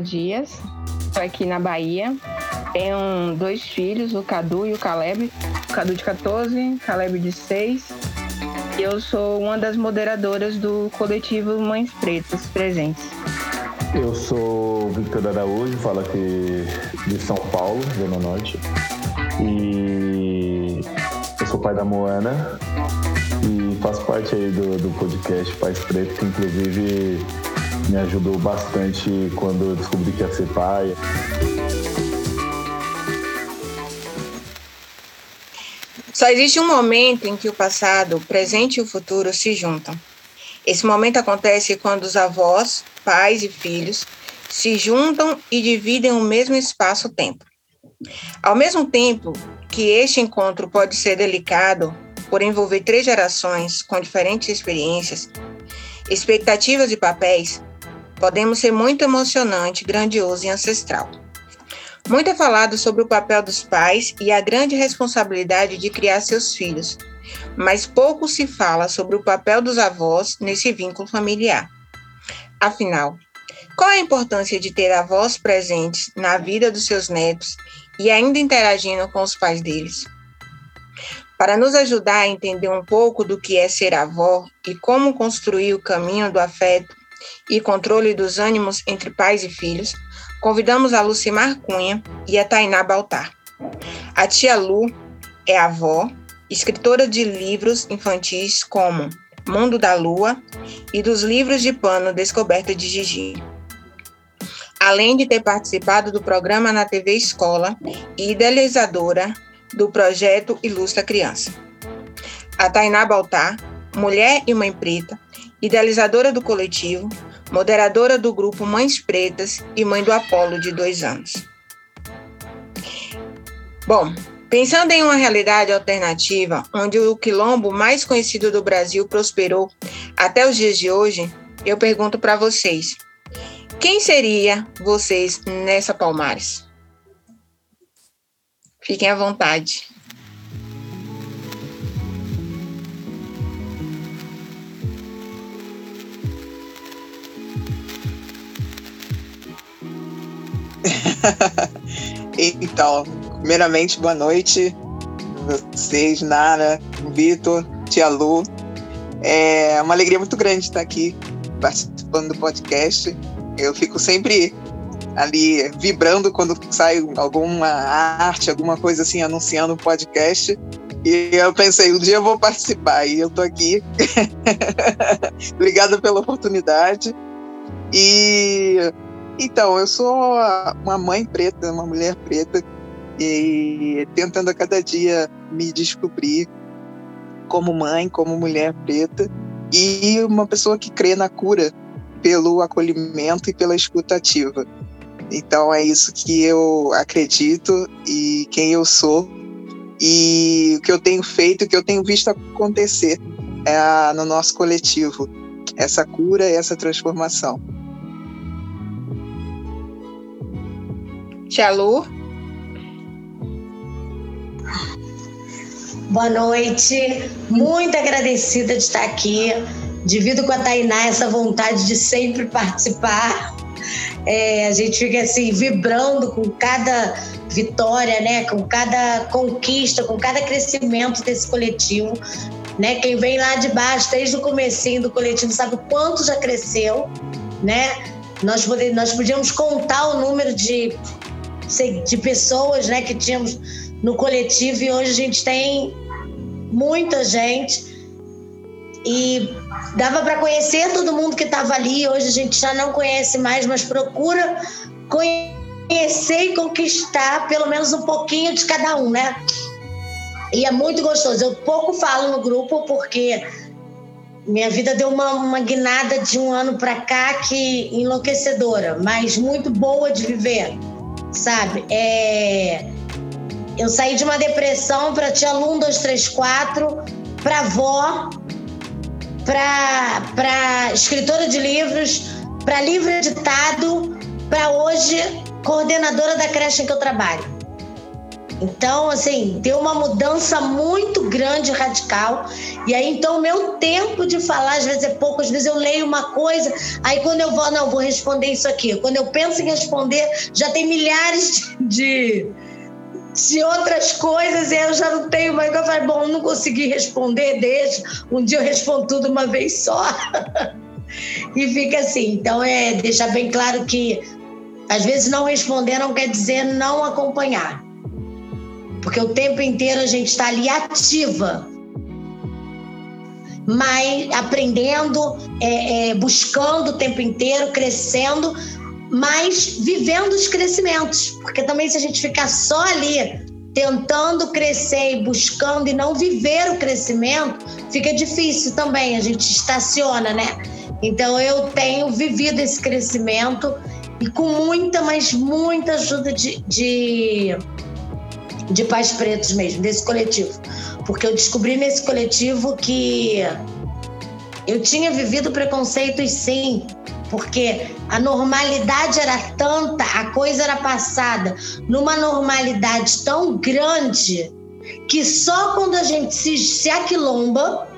Dias, estou aqui na Bahia. Tenho dois filhos, o Cadu e o Caleb. O Cadu de 14, Caleb de 6. E eu sou uma das moderadoras do coletivo Mães Pretas Presentes. Eu sou Victor Araújo, falo aqui de São Paulo, Zona Norte. E eu sou pai da Moana e faço parte aí do, do podcast Pais Preto, que inclusive me ajudou bastante quando eu descobri que ia ser pai. Só existe um momento em que o passado, o presente e o futuro se juntam. Esse momento acontece quando os avós, pais e filhos se juntam e dividem o mesmo espaço-tempo. Ao mesmo tempo que este encontro pode ser delicado por envolver três gerações com diferentes experiências, expectativas e papéis, podemos ser muito emocionante, grandioso e ancestral. Muito é falado sobre o papel dos pais e a grande responsabilidade de criar seus filhos, mas pouco se fala sobre o papel dos avós nesse vínculo familiar. Afinal, qual a importância de ter avós presentes na vida dos seus netos e ainda interagindo com os pais deles? Para nos ajudar a entender um pouco do que é ser avó e como construir o caminho do afeto e controle dos ânimos entre pais e filhos, convidamos a Lucimar Cunha e a Tainá Baltar. A tia Lu é avó, escritora de livros infantis como Mundo da Lua e dos livros de pano Descoberta de Gigi. Além de ter participado do programa na TV Escola e idealizadora do projeto Ilustra Criança. A Tainá Baltar, mulher e mãe preta, idealizadora do coletivo, moderadora do grupo Mães Pretas e mãe do Apolo de dois anos. Bom, pensando em uma realidade alternativa, onde o quilombo mais conhecido do Brasil prosperou até os dias de hoje, eu pergunto para vocês: quem seria vocês nessa Palmares? Fiquem à vontade. então, primeiramente, boa noite. Vocês, Nara, Vitor, Tia Lu. É uma alegria muito grande estar aqui participando do podcast. Eu fico sempre ali vibrando quando sai alguma arte, alguma coisa assim anunciando um podcast. E eu pensei, um dia eu vou participar e eu tô aqui. Obrigada pela oportunidade. E então, eu sou uma mãe preta, uma mulher preta, e tentando a cada dia me descobrir como mãe, como mulher preta, e uma pessoa que crê na cura pelo acolhimento e pela escutativa. Então é isso que eu acredito e quem eu sou e o que eu tenho feito, o que eu tenho visto acontecer é, no nosso coletivo, essa cura e essa transformação. Tia Lu? Boa noite, muito agradecida de estar aqui. Divido com a Tainá essa vontade de sempre participar. É, a gente fica assim, vibrando com cada vitória, né? Com cada conquista, com cada crescimento desse coletivo. Né? Quem vem lá de baixo, desde o comecinho do coletivo, sabe o quanto já cresceu, né? Nós, nós podíamos contar o número de, de pessoas né, que tínhamos no coletivo e hoje a gente tem muita gente e dava para conhecer todo mundo que estava ali. Hoje a gente já não conhece mais, mas procura conhecer e conquistar pelo menos um pouquinho de cada um, né? E é muito gostoso. Eu pouco falo no grupo porque minha vida deu uma, uma guinada de um ano para cá que enlouquecedora, mas muito boa de viver, sabe? É... Eu saí de uma depressão para tia Lum 234, para avó, para escritora de livros, para livro editado, para hoje coordenadora da creche em que eu trabalho. Então, assim, tem uma mudança muito grande, radical. E aí, então, meu tempo de falar, às vezes é pouco, às vezes eu leio uma coisa, aí quando eu vou, não, vou responder isso aqui. Quando eu penso em responder, já tem milhares de, de outras coisas e eu já não tenho mais. Eu falo, bom, não consegui responder, deixa. Um dia eu respondo tudo uma vez só. e fica assim. Então, é deixar bem claro que às vezes não responder não quer dizer não acompanhar. Porque o tempo inteiro a gente está ali ativa, mas aprendendo, é, é, buscando o tempo inteiro, crescendo, mas vivendo os crescimentos. Porque também se a gente ficar só ali tentando crescer e buscando e não viver o crescimento, fica difícil também, a gente estaciona, né? Então eu tenho vivido esse crescimento e com muita, mas muita ajuda de, de, de pais pretos mesmo, desse coletivo. Porque eu descobri nesse coletivo que eu tinha vivido preconceitos sim, porque a normalidade era tanta, a coisa era passada numa normalidade tão grande que só quando a gente se, se aquilomba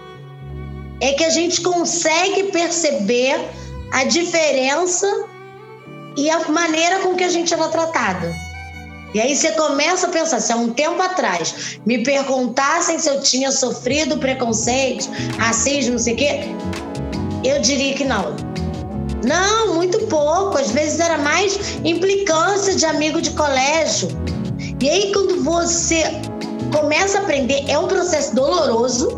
é que a gente consegue perceber a diferença e a maneira com que a gente era tratado. E aí você começa a pensar, se há um tempo atrás me perguntassem se eu tinha sofrido preconceito, racismo, não sei o quê, eu diria que não. Não, muito pouco. Às vezes era mais implicância de amigo de colégio. E aí, quando você começa a aprender, é um processo doloroso,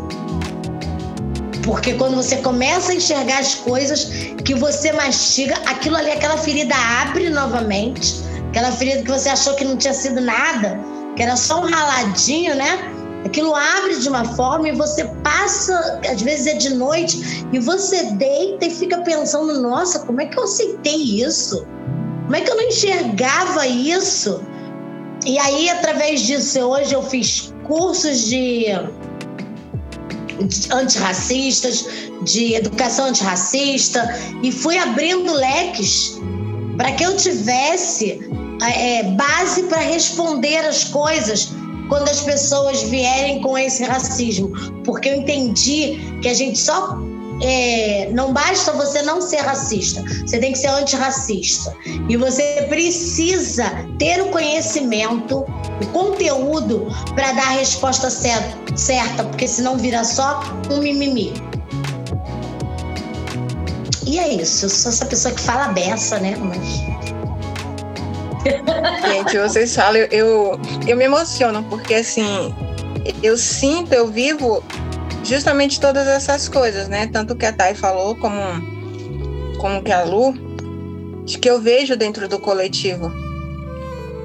porque quando você começa a enxergar as coisas que você mastiga, aquilo ali, aquela ferida abre novamente. Aquela ferida que você achou que não tinha sido nada, que era só um raladinho, né? Aquilo abre de uma forma e você passa, às vezes é de noite, e você deita e fica pensando: nossa, como é que eu aceitei isso? Como é que eu não enxergava isso? E aí, através disso, hoje eu fiz cursos de antirracistas, de educação antirracista, e fui abrindo leques para que eu tivesse é, base para responder as coisas quando as pessoas vierem com esse racismo, porque eu entendi que a gente só é, não basta você não ser racista, você tem que ser antirracista. E você precisa ter o conhecimento, o conteúdo para dar a resposta certa, porque senão vira só um mimimi. E é isso, eu sou essa pessoa que fala beça, né? Mas... Gente, vocês falam, eu, eu, me emociono, porque assim, eu sinto, eu vivo justamente todas essas coisas, né? Tanto que a Thay falou, como, como que a Lu, de que eu vejo dentro do coletivo.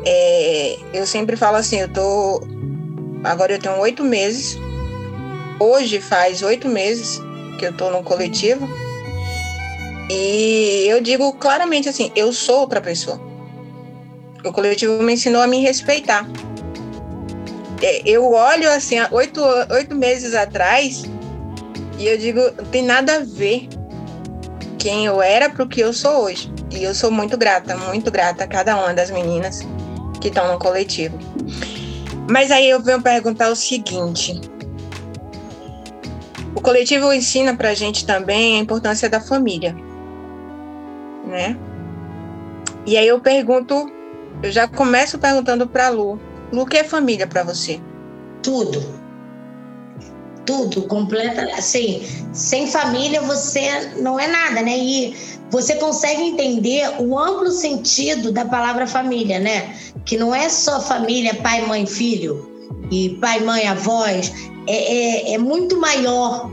É, eu sempre falo assim, eu tô. Agora eu tenho oito meses. Hoje faz oito meses que eu tô no coletivo. E eu digo claramente assim, eu sou outra pessoa. O coletivo me ensinou a me respeitar. É, eu olho assim, oito, oito meses atrás, e eu digo, não tem nada a ver quem eu era para o que eu sou hoje. E eu sou muito grata, muito grata a cada uma das meninas que estão no coletivo. Mas aí eu venho perguntar o seguinte: o coletivo ensina para a gente também a importância da família, né? E aí eu pergunto, eu já começo perguntando para Lu, Lu, o que é família para você? Tudo. Tudo, completa, assim, sem família você não é nada, né? E você consegue entender o amplo sentido da palavra família, né? Que não é só família, pai, mãe, filho, e pai, mãe, avós, é, é, é muito maior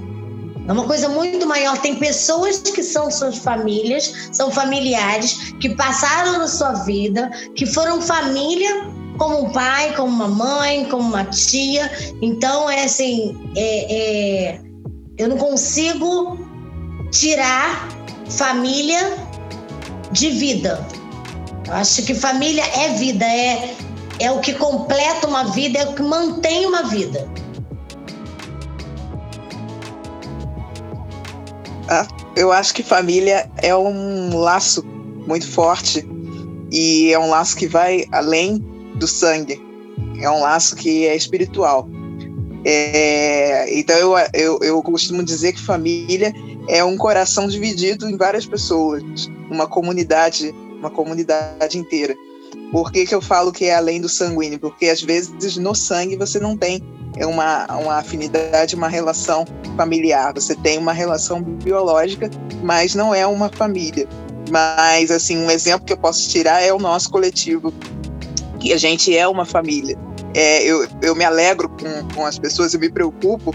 é uma coisa muito maior. Tem pessoas que são suas famílias, são familiares, que passaram na sua vida, que foram família como um pai, como uma mãe, como uma tia. Então, é assim, é, é, eu não consigo tirar família de vida. Eu acho que família é vida, é, é o que completa uma vida, é o que mantém uma vida. Eu acho que família é um laço muito forte e é um laço que vai além do sangue. É um laço que é espiritual. É, então eu, eu, eu costumo dizer que família é um coração dividido em várias pessoas, uma comunidade, uma comunidade inteira. Por que, que eu falo que é além do sanguíneo? Porque às vezes no sangue você não tem uma, uma afinidade, uma relação familiar. Você tem uma relação biológica, mas não é uma família. Mas, assim, um exemplo que eu posso tirar é o nosso coletivo, que a gente é uma família. É, eu, eu me alegro com, com as pessoas, eu me preocupo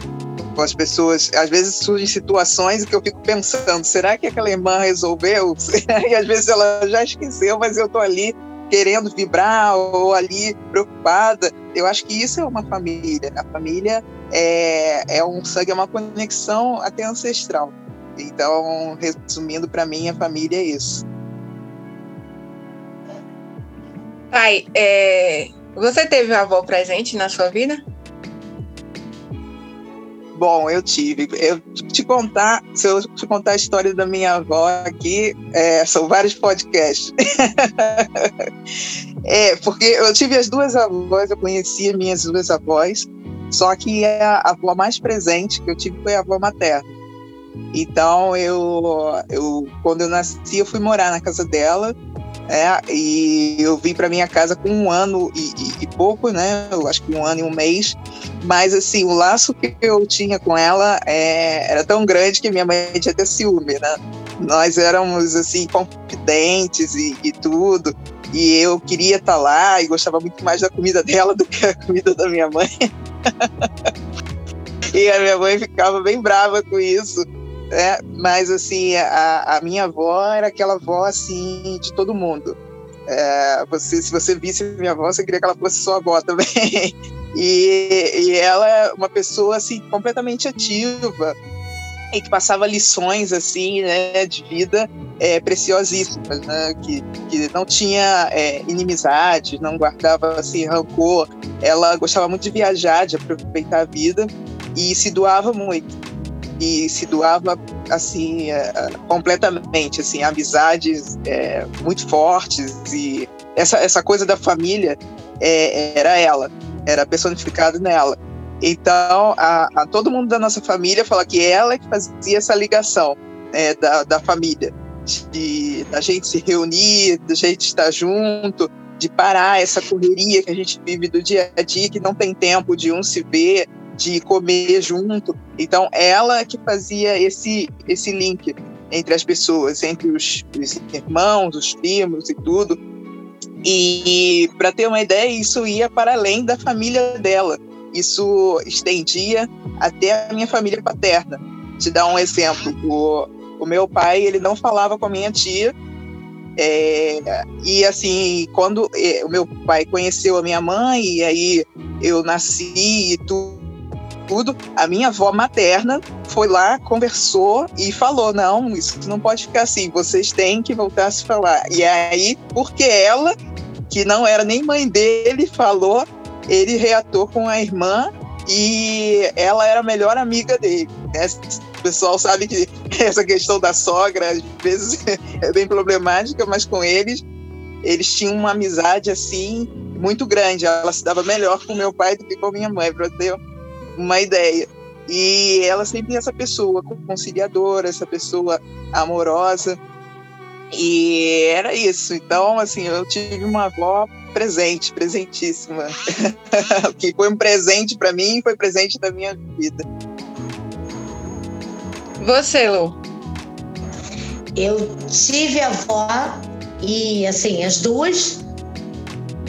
com as pessoas. Às vezes surgem situações que eu fico pensando: será que aquela irmã resolveu? e às vezes ela já esqueceu, mas eu estou ali querendo vibrar ou ali preocupada. Eu acho que isso é uma família. A família é, é um sangue, é uma conexão até ancestral. Então, resumindo, para mim, a família é isso. Pai, é, você teve avó presente na sua vida? Bom, eu tive. Eu te contar, se eu te contar a história da minha avó aqui, é, são vários podcasts. é, porque eu tive as duas avós, eu conheci minhas duas avós, só que a avó mais presente que eu tive foi a avó materna. Então, eu, eu quando eu nasci, eu fui morar na casa dela é, e eu vim para minha casa com um ano e, e, e, pouco, né? Eu acho que um ano e um mês. Mas, assim, o laço que eu tinha com ela é, era tão grande que minha mãe tinha até ciúme, né? Nós éramos, assim, confidentes e, e tudo. E eu queria estar tá lá e gostava muito mais da comida dela do que a comida da minha mãe. e a minha mãe ficava bem brava com isso. É, mas assim, a, a, minha avó era aquela avó assim de todo mundo. É, você, se você visse minha avó, você queria que ela fosse sua avó também. E, e ela é uma pessoa assim completamente ativa e que passava lições assim, né, de vida é, preciosíssimas, né, que, que não tinha é, inimizade, não guardava assim rancor. Ela gostava muito de viajar, de aproveitar a vida e se doava muito e se doava assim é, completamente assim amizades é, muito fortes e essa, essa coisa da família é, era ela era personificado nela. Então a, a, todo mundo da nossa família fala que ela é que fazia essa ligação é, da, da família de da gente se reunir da gente estar junto de parar essa correria que a gente vive do dia a dia que não tem tempo de um se ver de comer junto. Então, ela que fazia esse, esse link entre as pessoas, entre os, os irmãos, os primos e tudo. E, para ter uma ideia, isso ia para além da família dela. Isso estendia até a minha família paterna. Te dar um exemplo, o, o meu pai ele não falava com a minha tia é, e assim, quando é, o meu pai conheceu a minha mãe, e aí eu nasci e tudo, tudo, a minha avó materna foi lá, conversou e falou: não, isso não pode ficar assim, vocês têm que voltar a se falar. E aí, porque ela que não era nem mãe dele, falou, ele reatou com a irmã e ela era a melhor amiga dele. Né? O pessoal sabe que essa questão da sogra às vezes é bem problemática, mas com eles eles tinham uma amizade assim muito grande. Ela se dava melhor com meu pai do que com minha mãe, ter uma ideia. E ela sempre essa pessoa conciliadora, essa pessoa amorosa. E era isso. Então, assim, eu tive uma avó presente, presentíssima. que foi um presente para mim, foi presente da minha vida. Você, Lu? Eu tive avó e, assim, as duas.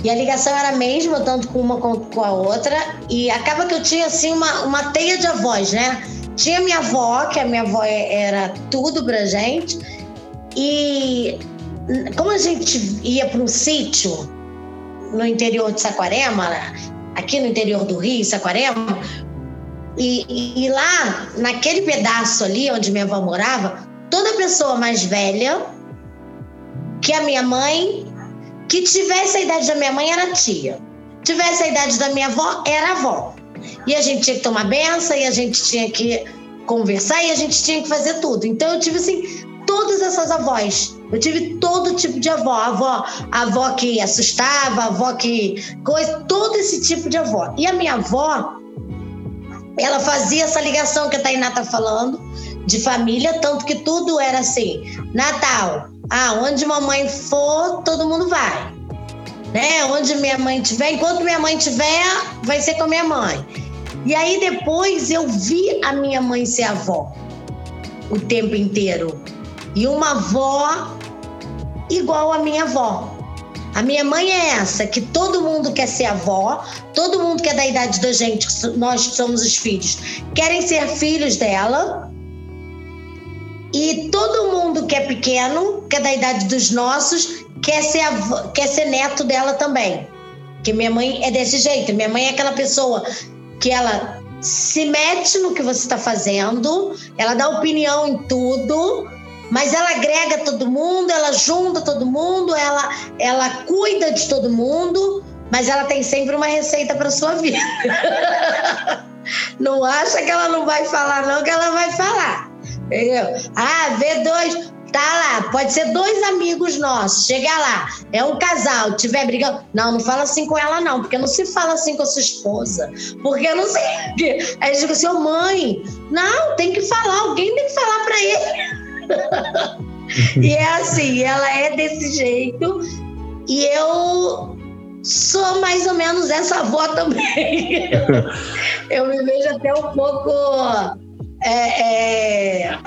E a ligação era a mesma, tanto com uma quanto com a outra. E acaba que eu tinha, assim, uma, uma teia de avós, né? Tinha minha avó, que a minha avó era tudo pra gente. E como a gente ia para um sítio no interior de Saquarema, aqui no interior do Rio, Saquarema, e, e, lá, naquele pedaço ali onde minha avó morava, toda pessoa mais velha que a minha mãe, que tivesse a idade da minha mãe, era tia. Tivesse a idade da minha avó, era avó. E a gente tinha que tomar benção, e a gente tinha que conversar, e a gente tinha que fazer tudo. Então eu tive assim, todas essas avós. Eu tive todo tipo de avó. Avó, avó que assustava, avó que. coisa, todo esse tipo de avó. E a minha avó, ela fazia essa ligação que a Tainá tá falando, de família, tanto que tudo era assim: Natal, ah, onde mamãe for, todo mundo vai. Né? Onde minha mãe tiver, enquanto minha mãe tiver, vai ser com a minha mãe. E aí depois eu vi a minha mãe ser avó o tempo inteiro. E uma avó igual a minha avó. A minha mãe é essa, que todo mundo quer ser avó, todo mundo que é da idade da gente, nós que somos os filhos, querem ser filhos dela. E todo mundo que é pequeno, que é da idade dos nossos, quer ser, avó, quer ser neto dela também. Que minha mãe é desse jeito. Minha mãe é aquela pessoa que ela se mete no que você está fazendo, ela dá opinião em tudo, mas ela agrega todo mundo, ela junta todo mundo, ela, ela cuida de todo mundo, mas ela tem sempre uma receita para sua vida. não acha que ela não vai falar, não, que ela vai falar. Ah, vê dois. Tá lá, pode ser dois amigos nossos. Chega lá, é um casal, tiver brigando. Não, não fala assim com ela, não, porque não se fala assim com a sua esposa. Porque não sei. Aí digo assim, oh, mãe, não, tem que falar, alguém tem que falar para ele. e é assim, ela é desse jeito. E eu sou mais ou menos essa avó também. eu me vejo até um pouco. É, é,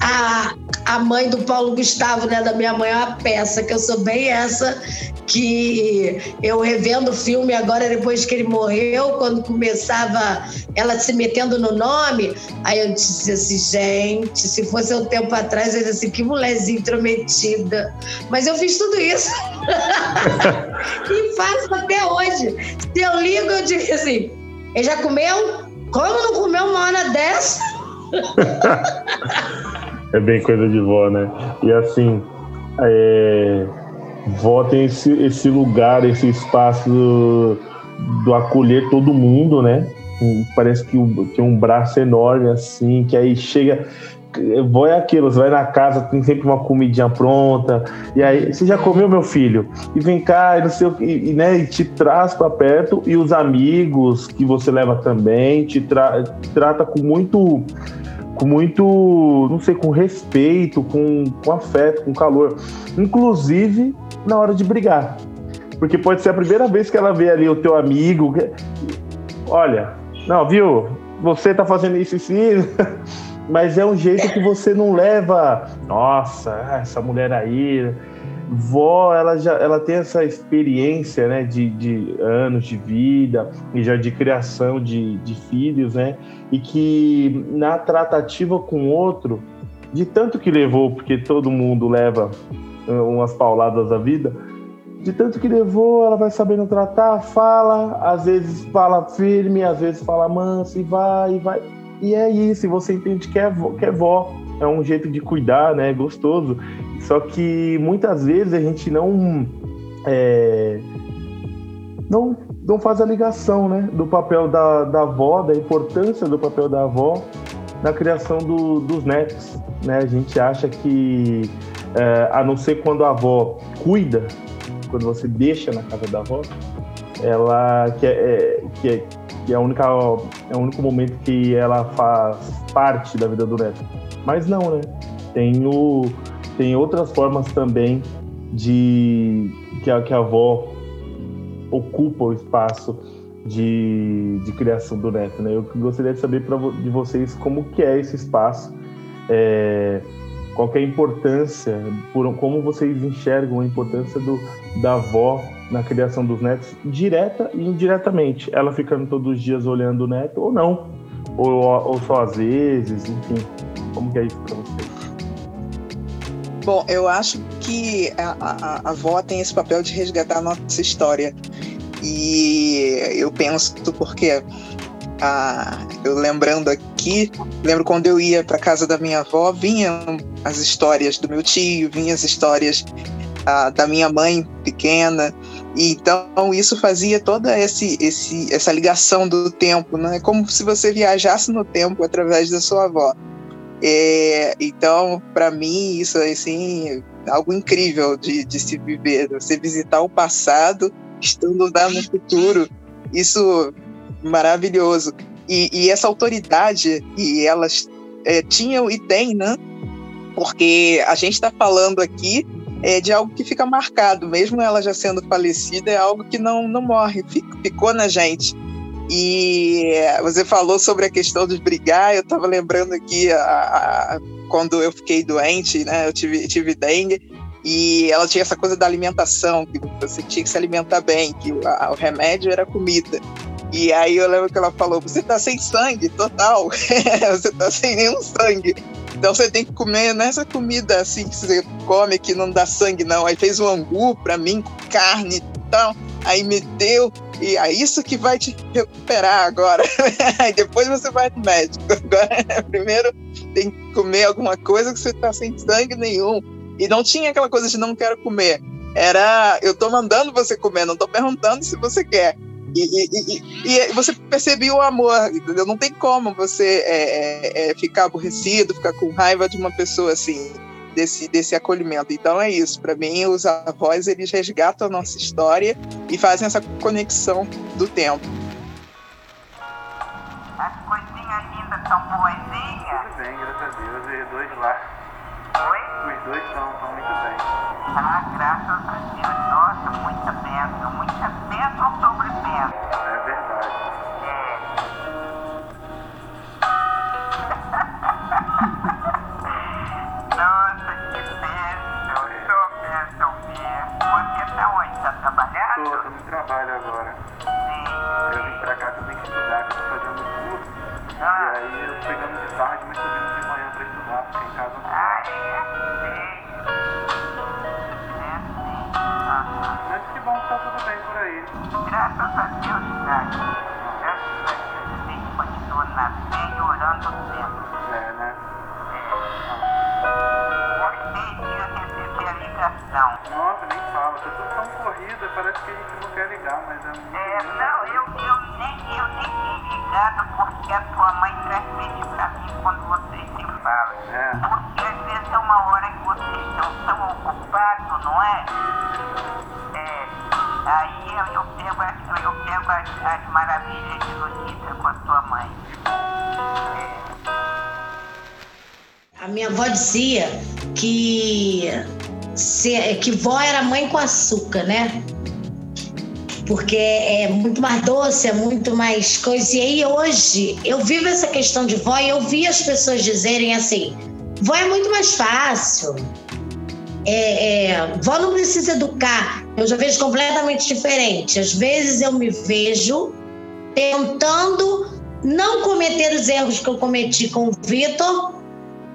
a, a mãe do Paulo Gustavo, né, da minha mãe, é uma peça, que eu sou bem essa, que eu revendo o filme agora, depois que ele morreu, quando começava ela se metendo no nome, aí eu disse assim, gente, se fosse um tempo atrás, eu disse assim, que mulherzinha intrometida. Mas eu fiz tudo isso. e faço até hoje. Se eu ligo, eu digo assim, ele já comeu? Como não comeu uma hora dessa? É bem coisa de vó, né? E assim, é... vó tem esse, esse lugar, esse espaço do, do acolher todo mundo, né? Parece que tem um braço enorme assim, que aí chega. Vó é aquilo, você vai na casa, tem sempre uma comidinha pronta, e aí, você já comeu, meu filho? E vem cá, e não sei o que, e, né, e te traz para perto, e os amigos que você leva também, te, tra te trata com muito com muito, não sei, com respeito, com, com afeto, com calor. Inclusive na hora de brigar. Porque pode ser a primeira vez que ela vê ali o teu amigo. Olha, não, viu? Você tá fazendo isso e isso. Mas é um jeito que você não leva. Nossa, essa mulher aí vó, ela já ela tem essa experiência, né, de, de anos de vida e já de criação de, de filhos, né, e que na tratativa com outro, de tanto que levou, porque todo mundo leva eh, umas pauladas da vida, de tanto que levou, ela vai sabendo tratar, fala, às vezes fala firme, às vezes fala manso e vai, e vai. E é isso, você entende que é vó, que é vó é um jeito de cuidar, né? Gostoso. Só que muitas vezes a gente não é, não, não faz a ligação né, do papel da, da avó, da importância do papel da avó na criação do, dos netos. Né? A gente acha que, é, a não ser quando a avó cuida, quando você deixa na casa da avó, ela que é, é que é, que é, a única, é o único momento que ela faz parte da vida do neto. Mas não, né? Tem, o, tem outras formas também de que a, que a avó ocupa o espaço de, de criação do neto, né? Eu gostaria de saber de vocês como que é esse espaço, é, qual é a importância, por, como vocês enxergam a importância do, da avó na criação dos netos, direta e indiretamente, ela ficando todos os dias olhando o neto ou não, ou, ou só às vezes, enfim, como que é isso para vocês? Bom, eu acho que a, a, a avó tem esse papel de resgatar a nossa história. E eu penso porque ah, eu lembrando aqui, lembro quando eu ia para casa da minha avó, vinham as histórias do meu tio, vinham as histórias ah, da minha mãe pequena. Então isso fazia toda esse, esse, essa ligação do tempo, né? Como se você viajasse no tempo através da sua avó. É, então, para mim, isso é assim, algo incrível de, de se viver, você visitar o passado, estando lá no futuro. Isso maravilhoso. E, e essa autoridade que elas é, tinham e têm, né? Porque a gente está falando aqui é, de algo que fica marcado, mesmo ela já sendo falecida, é algo que não, não morre, ficou na gente. E você falou sobre a questão de brigar, eu estava lembrando aqui a, a, quando eu fiquei doente, né? Eu tive, tive dengue, e ela tinha essa coisa da alimentação, que você tinha que se alimentar bem, que a, o remédio era comida. E aí eu lembro que ela falou: você tá sem sangue, total. você tá sem nenhum sangue. Então você tem que comer nessa comida assim que você come que não dá sangue, não. Aí fez um angu para mim, carne e tal. Aí me deu. E é isso que vai te recuperar agora. Aí depois você vai no médico. Agora, primeiro tem que comer alguma coisa que você tá sem sangue nenhum. E não tinha aquela coisa de não quero comer. Era, eu tô mandando você comer, não tô perguntando se você quer. E, e, e, e, você percebia o amor, entendeu? Não tem como você é, é, é, ficar aborrecido, ficar com raiva de uma pessoa assim, desse, desse acolhimento. Então é isso. Para mim, os avós eles resgatam a nossa história e fazem essa conexão do tempo. As coisinhas ainda são boazinhas? Tudo bem, graças a Deus. E dois lá. Oi? Os dois estão muito bem. Ah, graças a Deus. Nossa, muita bênção, muita bênção sobre bênção. É Deus, Graças a Deus, continua na fé e orando sempre. É, né? Gostei de receber a ligação. Nossa, nem fala, tá tudo tão corrida, parece que a gente não quer ligar, mas é muito É, não, eu, eu, nem, eu nem tinha ligado porque a tua mãe transmite dizia que, se, que vó era mãe com açúcar, né? Porque é muito mais doce, é muito mais coisa. E aí hoje eu vivo essa questão de vó e eu vi as pessoas dizerem assim: vó é muito mais fácil. É, é, vó não precisa educar. Eu já vejo completamente diferente. Às vezes eu me vejo tentando não cometer os erros que eu cometi com o Vitor,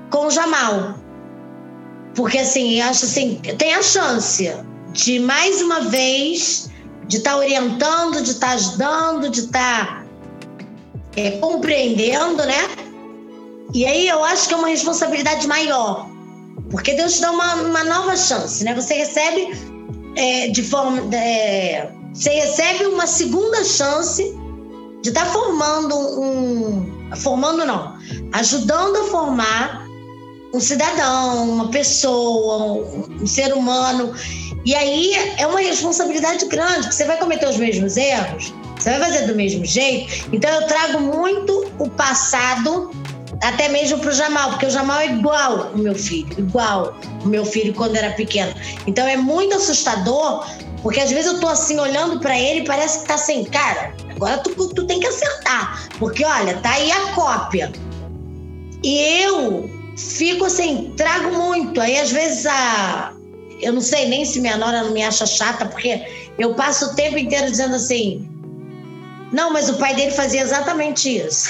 com o Jamal. Porque assim, acho assim, tem a chance de mais uma vez de estar orientando, de estar ajudando, de estar é, compreendendo, né? E aí eu acho que é uma responsabilidade maior. Porque Deus te dá uma, uma nova chance, né? Você recebe é, de forma. É, você recebe uma segunda chance de estar tá formando um. Formando não, ajudando a formar um cidadão, uma pessoa, um, ser humano. E aí é uma responsabilidade grande, que você vai cometer os mesmos erros, você vai fazer do mesmo jeito. Então eu trago muito o passado, até mesmo para o Jamal, porque o Jamal é igual o meu filho, igual o meu filho quando era pequeno. Então é muito assustador, porque às vezes eu tô assim olhando para ele e parece que tá assim, cara, agora tu, tu tem que acertar, porque olha, tá aí a cópia. E eu fico assim, trago muito. Aí às vezes a, eu não sei nem se minha nora não me acha chata, porque eu passo o tempo inteiro dizendo assim: não, mas o pai dele fazia exatamente isso.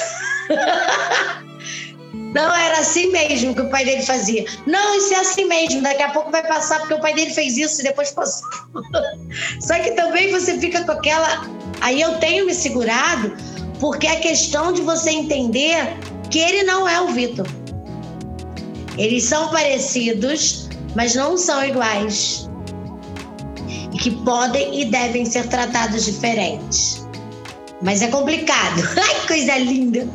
não, era assim mesmo que o pai dele fazia. Não, isso é assim mesmo, daqui a pouco vai passar, porque o pai dele fez isso e depois passou. Só que também você fica com aquela. Aí eu tenho me segurado, porque é questão de você entender que ele não é o Vitor. Eles são parecidos, mas não são iguais. E que podem e devem ser tratados diferentes. Mas é complicado. Ai, coisa linda!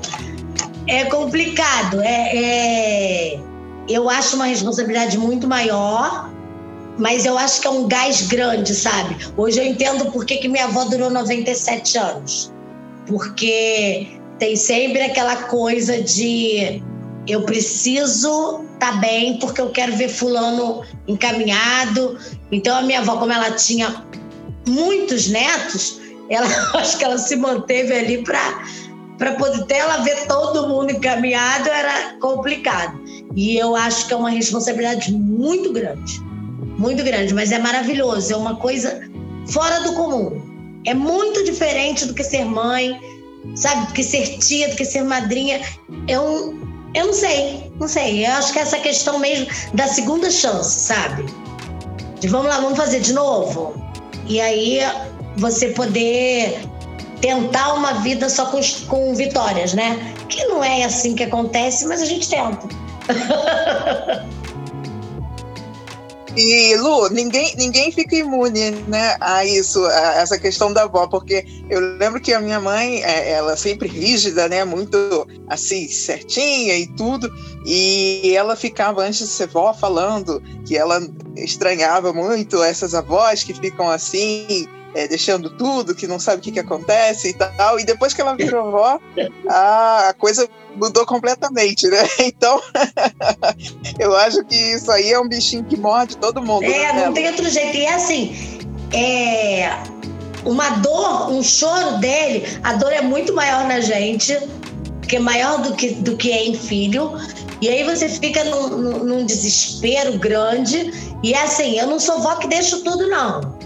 É complicado. É, é... Eu acho uma responsabilidade muito maior, mas eu acho que é um gás grande, sabe? Hoje eu entendo por que, que minha avó durou 97 anos. Porque tem sempre aquela coisa de eu preciso estar tá bem porque eu quero ver fulano encaminhado. Então a minha avó, como ela tinha muitos netos, ela acho que ela se manteve ali para para poder ter ela ver todo mundo encaminhado era complicado. E eu acho que é uma responsabilidade muito grande. Muito grande, mas é maravilhoso, é uma coisa fora do comum. É muito diferente do que ser mãe, sabe, do que ser tia, do que ser madrinha. É um eu não sei, não sei. Eu acho que é essa questão mesmo da segunda chance, sabe? De vamos lá, vamos fazer de novo. E aí você poder tentar uma vida só com, com vitórias, né? Que não é assim que acontece, mas a gente tenta. E Lu, ninguém, ninguém fica imune, né, a isso, a essa questão da avó, porque eu lembro que a minha mãe, é, ela sempre rígida, né, muito assim certinha e tudo, e ela ficava antes de ser vó falando que ela estranhava muito essas avós que ficam assim é, deixando tudo, que não sabe o que, que acontece e tal. E depois que ela virou vó, a, coisa mudou completamente, né? Então, eu acho que isso aí é um bichinho que morde todo mundo. É, né? não tem outro jeito. E é assim, é uma dor, um choro dele, a dor é muito maior na gente, que é maior do que, do que é em filho. E aí você fica num, num desespero grande. E é assim, eu não sou vó que deixo tudo, não.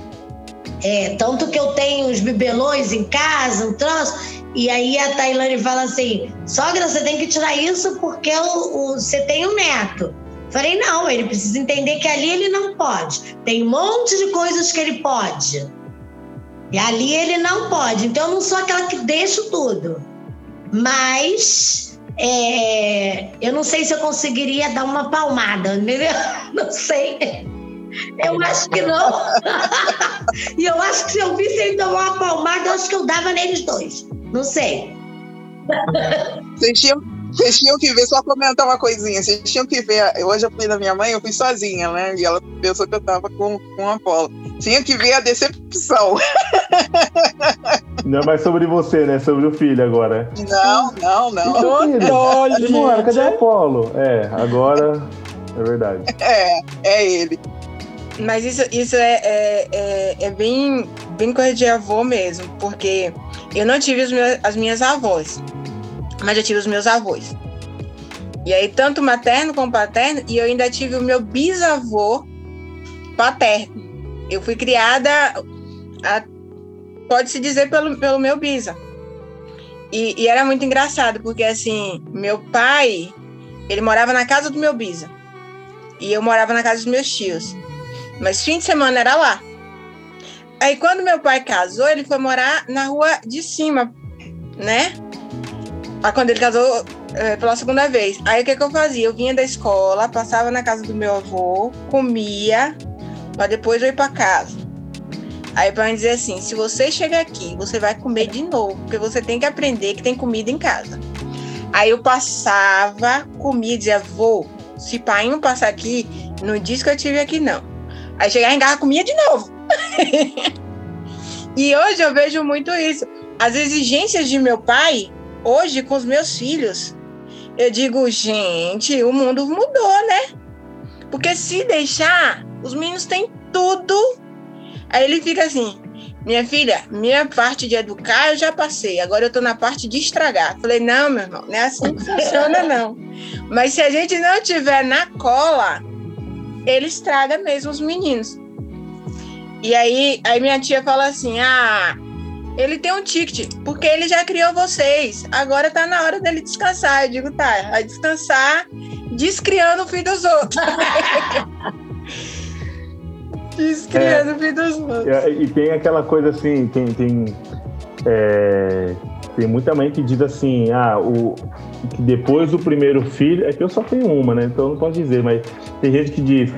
É, tanto que eu tenho os bibelões em casa, um troço, e aí a Tailane fala assim: sogra, você tem que tirar isso porque o, o, você tem um neto. Falei, não, ele precisa entender que ali ele não pode. Tem um monte de coisas que ele pode. E ali ele não pode. Então eu não sou aquela que deixo tudo. Mas é, eu não sei se eu conseguiria dar uma palmada, entendeu? Não sei. Eu acho que não. e eu acho que se eu visse ele tomar uma palmada, eu acho que eu dava neles dois. Não sei. Vocês tinham, vocês tinham que ver, só comentar uma coisinha. Vocês tinham que ver. Hoje eu fui da minha mãe, eu fui sozinha, né? E ela pensou que eu tava com, com a Apolo. Tinha que ver a decepção. Não é mais sobre você, né? Sobre o filho agora. Não, não, não. Olha, cadê o Apolo? É, agora é verdade. É, é ele. Mas isso, isso é, é, é, é, bem, bem coisa de avô mesmo, porque eu não tive meus, as minhas avós, mas eu tive os meus avós. E aí, tanto materno como paterno, e eu ainda tive o meu bisavô paterno. Eu fui criada, pode-se dizer, pelo, pelo meu bisa. E, e era muito engraçado, porque assim, meu pai, ele morava na casa do meu bisa. E eu morava na casa dos meus tios. Mas fim de semana era lá. Aí quando meu pai casou, ele foi morar na rua de cima, né? Aí quando ele casou é, pela segunda vez. Aí o que, que eu fazia? Eu vinha da escola, passava na casa do meu avô, comia, para depois eu ir para casa. Aí para dizer assim, se você chegar aqui, você vai comer de novo, porque você tem que aprender que tem comida em casa. Aí eu passava, comia dizia, vou, se pai não passar aqui, não diz que eu tive aqui não. Aí chegava em casa, comia de novo. e hoje eu vejo muito isso. As exigências de meu pai, hoje com os meus filhos, eu digo, gente, o mundo mudou, né? Porque se deixar, os meninos têm tudo. Aí ele fica assim: minha filha, minha parte de educar eu já passei, agora eu tô na parte de estragar. Falei: não, meu irmão, não é assim que funciona, não. Mas se a gente não tiver na cola, ele estraga mesmo os meninos. E aí, aí minha tia fala assim: ah, ele tem um ticket, porque ele já criou vocês. Agora tá na hora dele descansar. Eu digo, tá, vai descansar descriando o filho dos outros. descriando é, o filho dos outros. É, e tem aquela coisa assim, tem, tem, é, tem muita mãe que diz assim, ah, o, que depois do primeiro filho, é que eu só tenho uma, né? Então não posso dizer, mas tem gente que diz,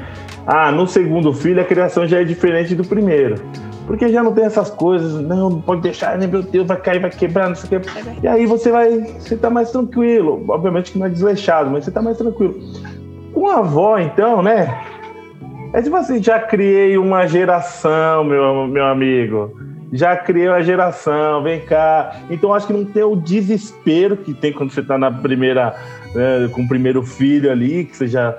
ah, no segundo filho a criação já é diferente do primeiro. Porque já não tem essas coisas, não, não pode deixar, né, meu Deus, vai cair, vai quebrar, não sei o quê. É e aí você vai, você tá mais tranquilo. Obviamente que não é desleixado, mas você tá mais tranquilo. Com a avó, então, né? É tipo assim, já criei uma geração, meu, meu amigo. Já criei uma geração, vem cá. Então acho que não tem o desespero que tem quando você tá na primeira, né, com o primeiro filho ali, que você já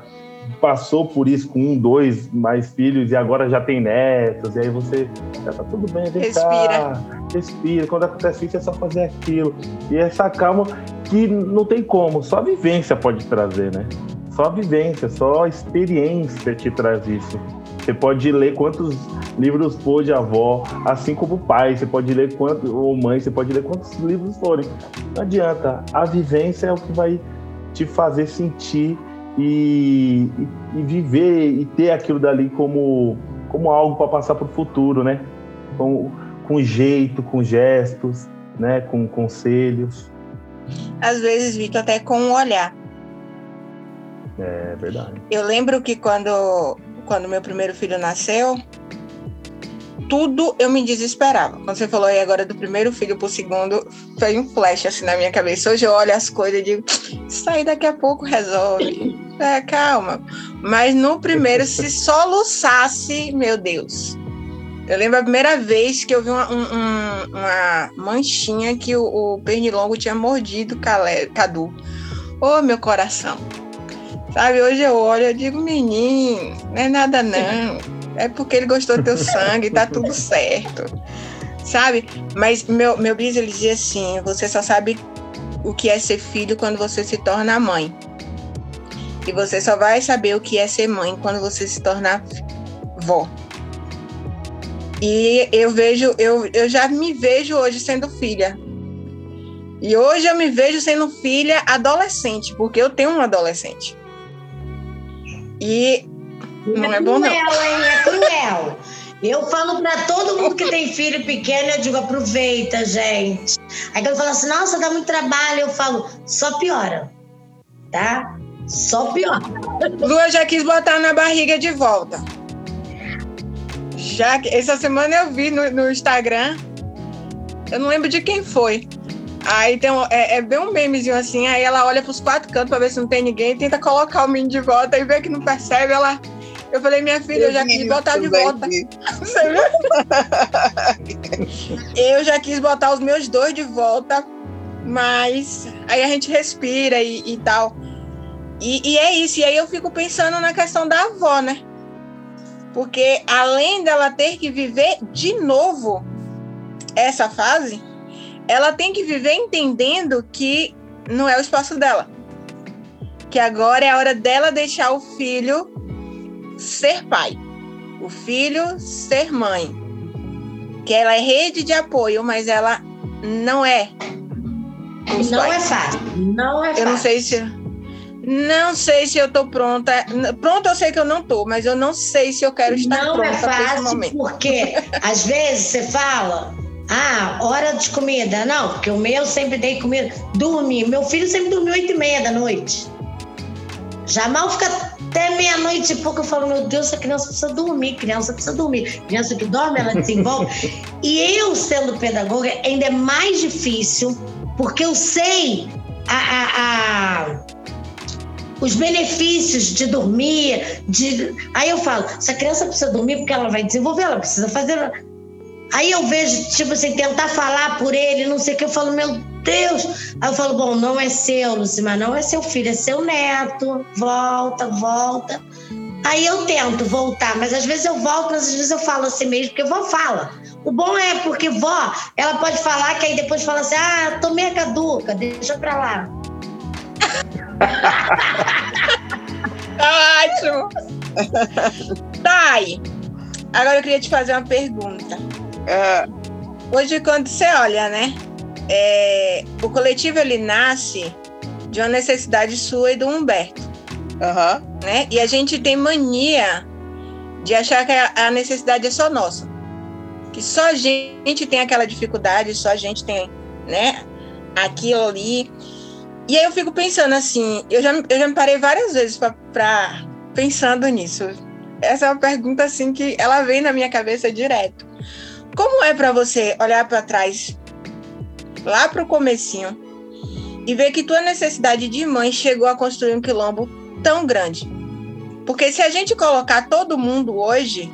passou por isso com um, dois mais filhos e agora já tem netos, e aí você já tá tudo bem, vem respira. Cá, respira. Quando acontece isso é só fazer aquilo. E essa calma que não tem como, só a vivência pode trazer, né? Só a vivência, só a experiência te traz isso. Você pode ler quantos livros for de avó, assim como pai, você pode ler quanto, ou mãe, você pode ler quantos livros forem. Não adianta, a vivência é o que vai te fazer sentir e, e, viver e ter aquilo dali como, como algo para passar para o futuro, né? Com, com jeito, com gestos, né? Com conselhos. Às vezes, Vitor, até com um olhar. É verdade. Eu lembro que quando, quando meu primeiro filho nasceu, tudo eu me desesperava. Quando você falou aí agora do primeiro filho pro segundo, foi um flash assim na minha cabeça. Hoje eu olho as coisas e digo, isso aí daqui a pouco resolve. É, calma. Mas no primeiro, se soluçasse, meu Deus. Eu lembro a primeira vez que eu vi uma, um, uma manchinha que o, o pernilongo tinha mordido Cadu. Ô, oh, meu coração. Sabe, hoje eu olho e digo, menino, não é nada não. É porque ele gostou do teu sangue, tá tudo certo. Sabe? Mas meu, meu bis, ele dizia assim, você só sabe o que é ser filho quando você se torna mãe. E você só vai saber o que é ser mãe quando você se tornar vó. E eu vejo, eu, eu já me vejo hoje sendo filha. E hoje eu me vejo sendo filha adolescente, porque eu tenho um adolescente. E não é, é bom, não. Hein? É cruel. Eu falo para todo mundo que tem filho pequeno, eu digo, aproveita, gente. Aí quando fala assim, nossa, dá muito trabalho, eu falo, só piora, tá? Só pior. Lua já quis botar na barriga de volta. Já essa semana eu vi no, no Instagram, eu não lembro de quem foi. Aí tem um, é, é, bem um memezinho assim, aí ela olha pros quatro cantos pra ver se não tem ninguém, tenta colocar o menino de volta e vê que não percebe, ela. Eu falei, minha filha, eu já quis botar de volta. Você viu? eu já quis botar os meus dois de volta, mas aí a gente respira e, e tal. E, e, é isso. E aí eu fico pensando na questão da avó, né? Porque além dela ter que viver de novo essa fase, ela tem que viver entendendo que não é o espaço dela. Que agora é a hora dela deixar o filho ser pai, o filho ser mãe. Que ela é rede de apoio, mas ela não é. Não pais. é fácil. Não é fácil. Eu não sei se não sei se eu tô pronta. Pronta eu sei que eu não tô, mas eu não sei se eu quero estar não pronta é fácil. Porque às vezes você fala, ah, hora de comida. Não, porque o meu sempre dei comida. Dormir. Meu filho sempre dormiu oito e meia da noite. Já mal fica Até meia-noite e pouco eu falo, meu Deus, essa criança precisa dormir, criança precisa dormir. Criança que dorme, ela desenvolve. e eu, sendo pedagoga, ainda é mais difícil, porque eu sei a, a, a os benefícios de dormir, de... aí eu falo, se a criança precisa dormir porque ela vai desenvolver, ela precisa fazer. Aí eu vejo, tipo assim, tentar falar por ele, não sei o que, eu falo, meu Deus. Aí eu falo, bom, não é seu, Lucimar, não é seu filho, é seu neto. Volta, volta. Aí eu tento voltar, mas às vezes eu volto, mas às vezes eu falo assim mesmo, porque vó fala. O bom é porque vó, ela pode falar que aí depois fala assim, ah, tomei caduca, deixa pra lá. Ótimo! Thay, agora eu queria te fazer uma pergunta. É, Hoje, quando você olha, né? é, o coletivo ele nasce de uma necessidade sua e do Humberto, aham, né? E a gente tem mania de achar que a a necessidade é só nossa. Que só a gente tem aquela dificuldade, só a gente tem, né? Aquilo ali. E aí eu fico pensando assim, eu já, eu já me parei várias vezes para pensando nisso. Essa é uma pergunta assim que ela vem na minha cabeça direto. Como é para você olhar para trás, lá para o comecinho, e ver que tua necessidade de mãe chegou a construir um quilombo tão grande? Porque se a gente colocar todo mundo hoje,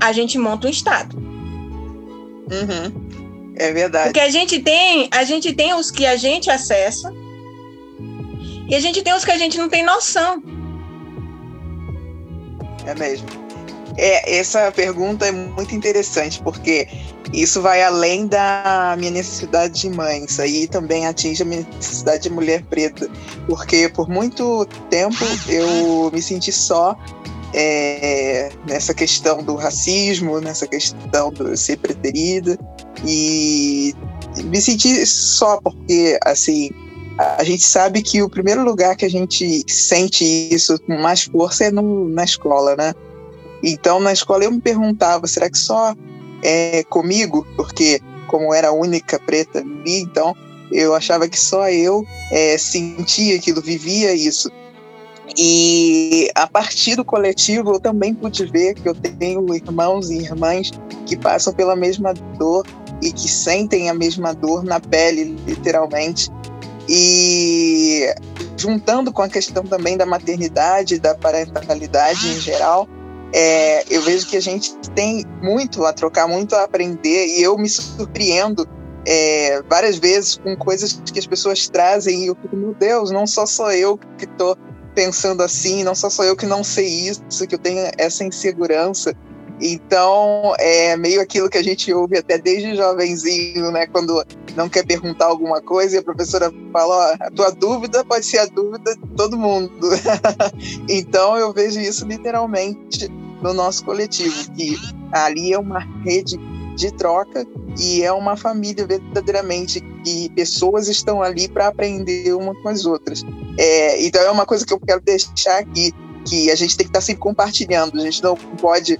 a gente monta um estado. uhum. É verdade. Porque a gente tem, a gente tem os que a gente acessa e a gente tem os que a gente não tem noção. É mesmo. É, essa pergunta é muito interessante, porque isso vai além da minha necessidade de mãe. Isso aí também atinge a minha necessidade de mulher preta. Porque por muito tempo eu me senti só é, nessa questão do racismo, nessa questão do ser preterida. E me senti só porque, assim, a gente sabe que o primeiro lugar que a gente sente isso com mais força é no, na escola, né? Então, na escola eu me perguntava, será que só é comigo? Porque como era a única preta ali, então eu achava que só eu é, sentia aquilo, vivia isso. E a partir do coletivo eu também pude ver que eu tenho irmãos e irmãs que passam pela mesma dor e que sentem a mesma dor na pele, literalmente. E juntando com a questão também da maternidade, da parentalidade em geral, é, eu vejo que a gente tem muito a trocar, muito a aprender, e eu me surpreendo é, várias vezes com coisas que as pessoas trazem, e eu fico, meu Deus, não só sou eu que estou pensando assim, não só sou eu que não sei isso, que eu tenho essa insegurança. Então, é meio aquilo que a gente ouve até desde jovenzinho, né? Quando não quer perguntar alguma coisa e a professora fala: Ó, a tua dúvida pode ser a dúvida de todo mundo. então, eu vejo isso literalmente no nosso coletivo, que ali é uma rede de troca e é uma família verdadeiramente que pessoas estão ali para aprender uma com as outras. É, então, é uma coisa que eu quero deixar aqui, que a gente tem que estar sempre compartilhando, a gente não pode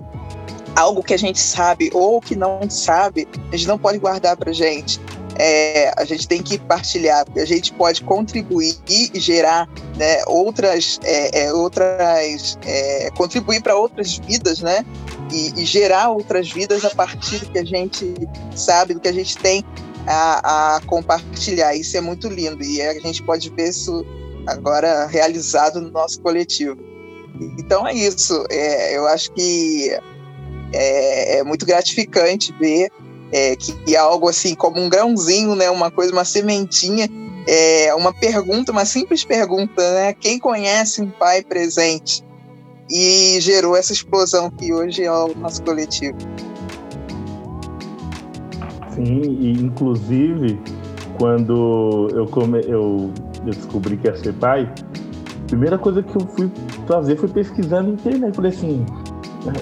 algo que a gente sabe ou que não sabe, a gente não pode guardar para gente. É, a gente tem que partilhar, porque a gente pode contribuir e gerar né, outras, é, é, outras é, contribuir para outras vidas, né? E, e, gerar outras vidas a partir do que a gente sabe, do que a gente tem a, a compartilhar. Isso é muito lindo e a gente pode ver isso agora realizado no nosso coletivo. Então é isso. É, eu acho que é, é muito gratificante ver é, que, é algo assim como um grãozinho, né, uma coisa, uma sementinha, é, uma pergunta, uma simples pergunta, né, quem conhece um pai presente? E gerou essa explosão que hoje é o nosso coletivo. Sim, e inclusive quando eu, come, eu, descobri que ia ser pai, a primeira coisa que eu fui fazer foi pesquisar na internet. Falei assim,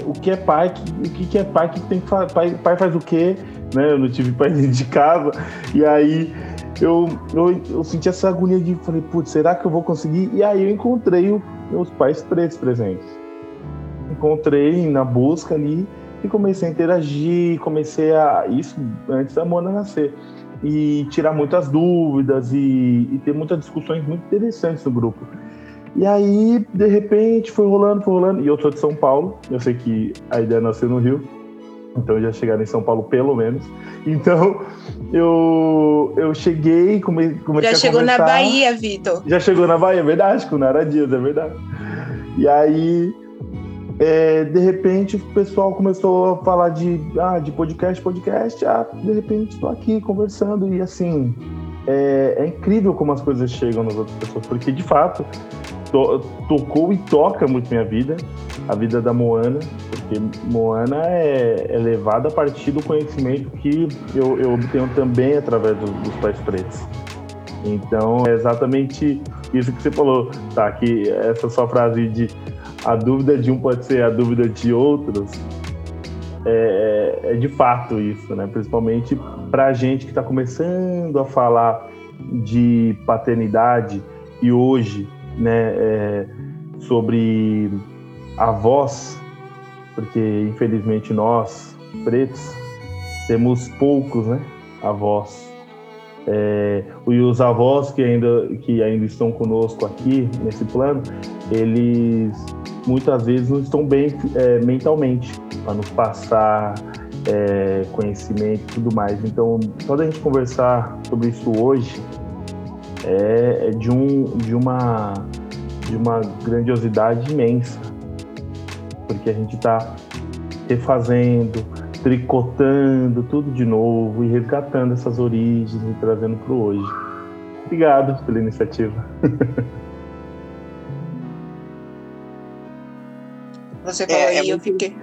o que é pai, o que, é pai, que tem que pai, pai faz o quê, né? Eu não tive pai dentro de casa, e aí eu, eu, eu senti essa agonia de, falei, putz, será que eu vou conseguir? E aí eu encontrei o, meus pais pretos presentes. Encontrei na busca ali e comecei a interagir, comecei a, isso antes da Mona nascer, e tirar muitas dúvidas e, e ter muitas discussões muito interessantes no grupo. E aí, de repente, foi rolando, foi rolando. E eu sou de São Paulo, eu sei que a ideia nasceu no Rio, então já chegaram em São Paulo pelo menos. Então eu, eu cheguei, come, comecei Já a chegou na conversar. Bahia, Vitor. Já chegou na Bahia, é verdade, com Nara Dias, é verdade. E aí, é, de repente, o pessoal começou a falar de, ah, de podcast, podcast. Ah, de repente, estou aqui conversando. E assim, é, é incrível como as coisas chegam nas outras pessoas, porque de fato to- tocou e toca muito minha vida, a vida da Moana, porque Moana é, é levada a partir do conhecimento que eu, eu obtenho também através do- dos pais pretos. Então, é exatamente isso que você falou, tá? Que essa sua frase de a dúvida de um pode ser a dúvida de outros, é, é de fato isso, né? Principalmente para a gente que está começando a falar de paternidade e hoje, né, é, sobre a voz, porque infelizmente nós pretos temos poucos, né, avós. É, e os avós que ainda que ainda estão conosco aqui nesse plano, eles muitas vezes não estão bem é, mentalmente para nos passar é, conhecimento e tudo mais. Então, só da gente conversar sobre isso hoje é, é de, um, de, uma, de uma grandiosidade imensa, porque a gente está refazendo, tricotando tudo de novo e resgatando essas origens e trazendo para o hoje. Obrigado pela iniciativa. Você falou É, aí, é eu muito- fiquei.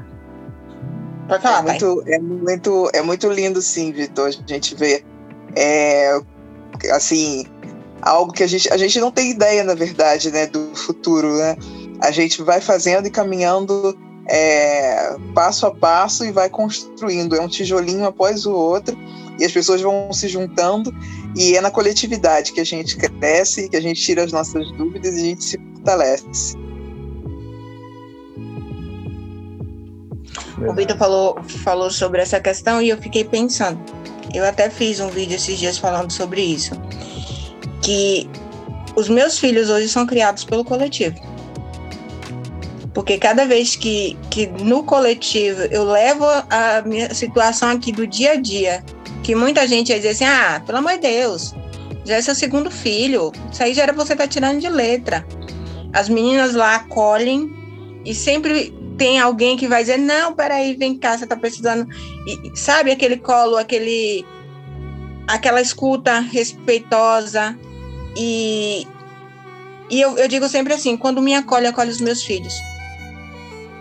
Pode falar, é pai. muito, é muito, é muito lindo, sim, Vitor. A gente vê, é, assim, algo que a gente, a gente não tem ideia, na verdade, né, do futuro, né? A gente vai fazendo e caminhando é, passo a passo e vai construindo. É um tijolinho após o outro e as pessoas vão se juntando e é na coletividade que a gente cresce, que a gente tira as nossas dúvidas e a gente se fortalece. O Vitor falou, falou sobre essa questão e eu fiquei pensando. Eu até fiz um vídeo esses dias falando sobre isso. Que os meus filhos hoje são criados pelo coletivo. Porque cada vez que, que no coletivo eu levo a minha situação aqui do dia a dia, que muita gente ia dizer assim: ah, pelo amor de Deus, já é seu segundo filho, isso aí já era você estar tirando de letra. As meninas lá acolhem e sempre tem alguém que vai dizer, não, peraí, vem cá, você tá precisando. E, sabe aquele colo, aquele aquela escuta respeitosa. E, e eu, eu digo sempre assim, quando me acolhe, acolhe os meus filhos.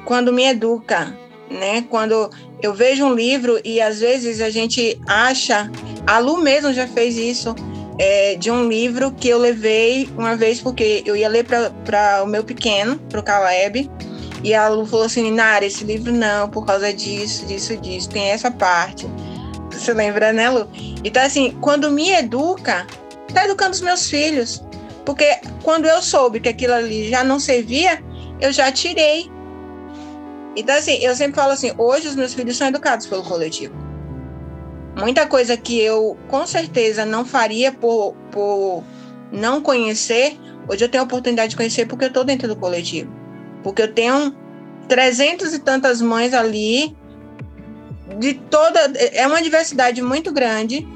Quando me educa, né? Quando eu vejo um livro e às vezes a gente acha, a Lu mesmo já fez isso, é, de um livro que eu levei uma vez porque eu ia ler para o meu pequeno, para o Caleb, e a Lu falou assim, Nara, esse livro não, por causa disso, disso, disso, tem essa parte. Você lembra, né, Lu? Então, assim, quando me educa, tá educando os meus filhos. Porque quando eu soube que aquilo ali já não servia, eu já tirei. Então, assim, eu sempre falo assim, hoje os meus filhos são educados pelo coletivo. Muita coisa que eu, com certeza, não faria por, por não conhecer, hoje eu tenho a oportunidade de conhecer porque eu estou dentro do coletivo. Porque eu tenho trezentos e tantas mães ali de toda é uma diversidade muito grande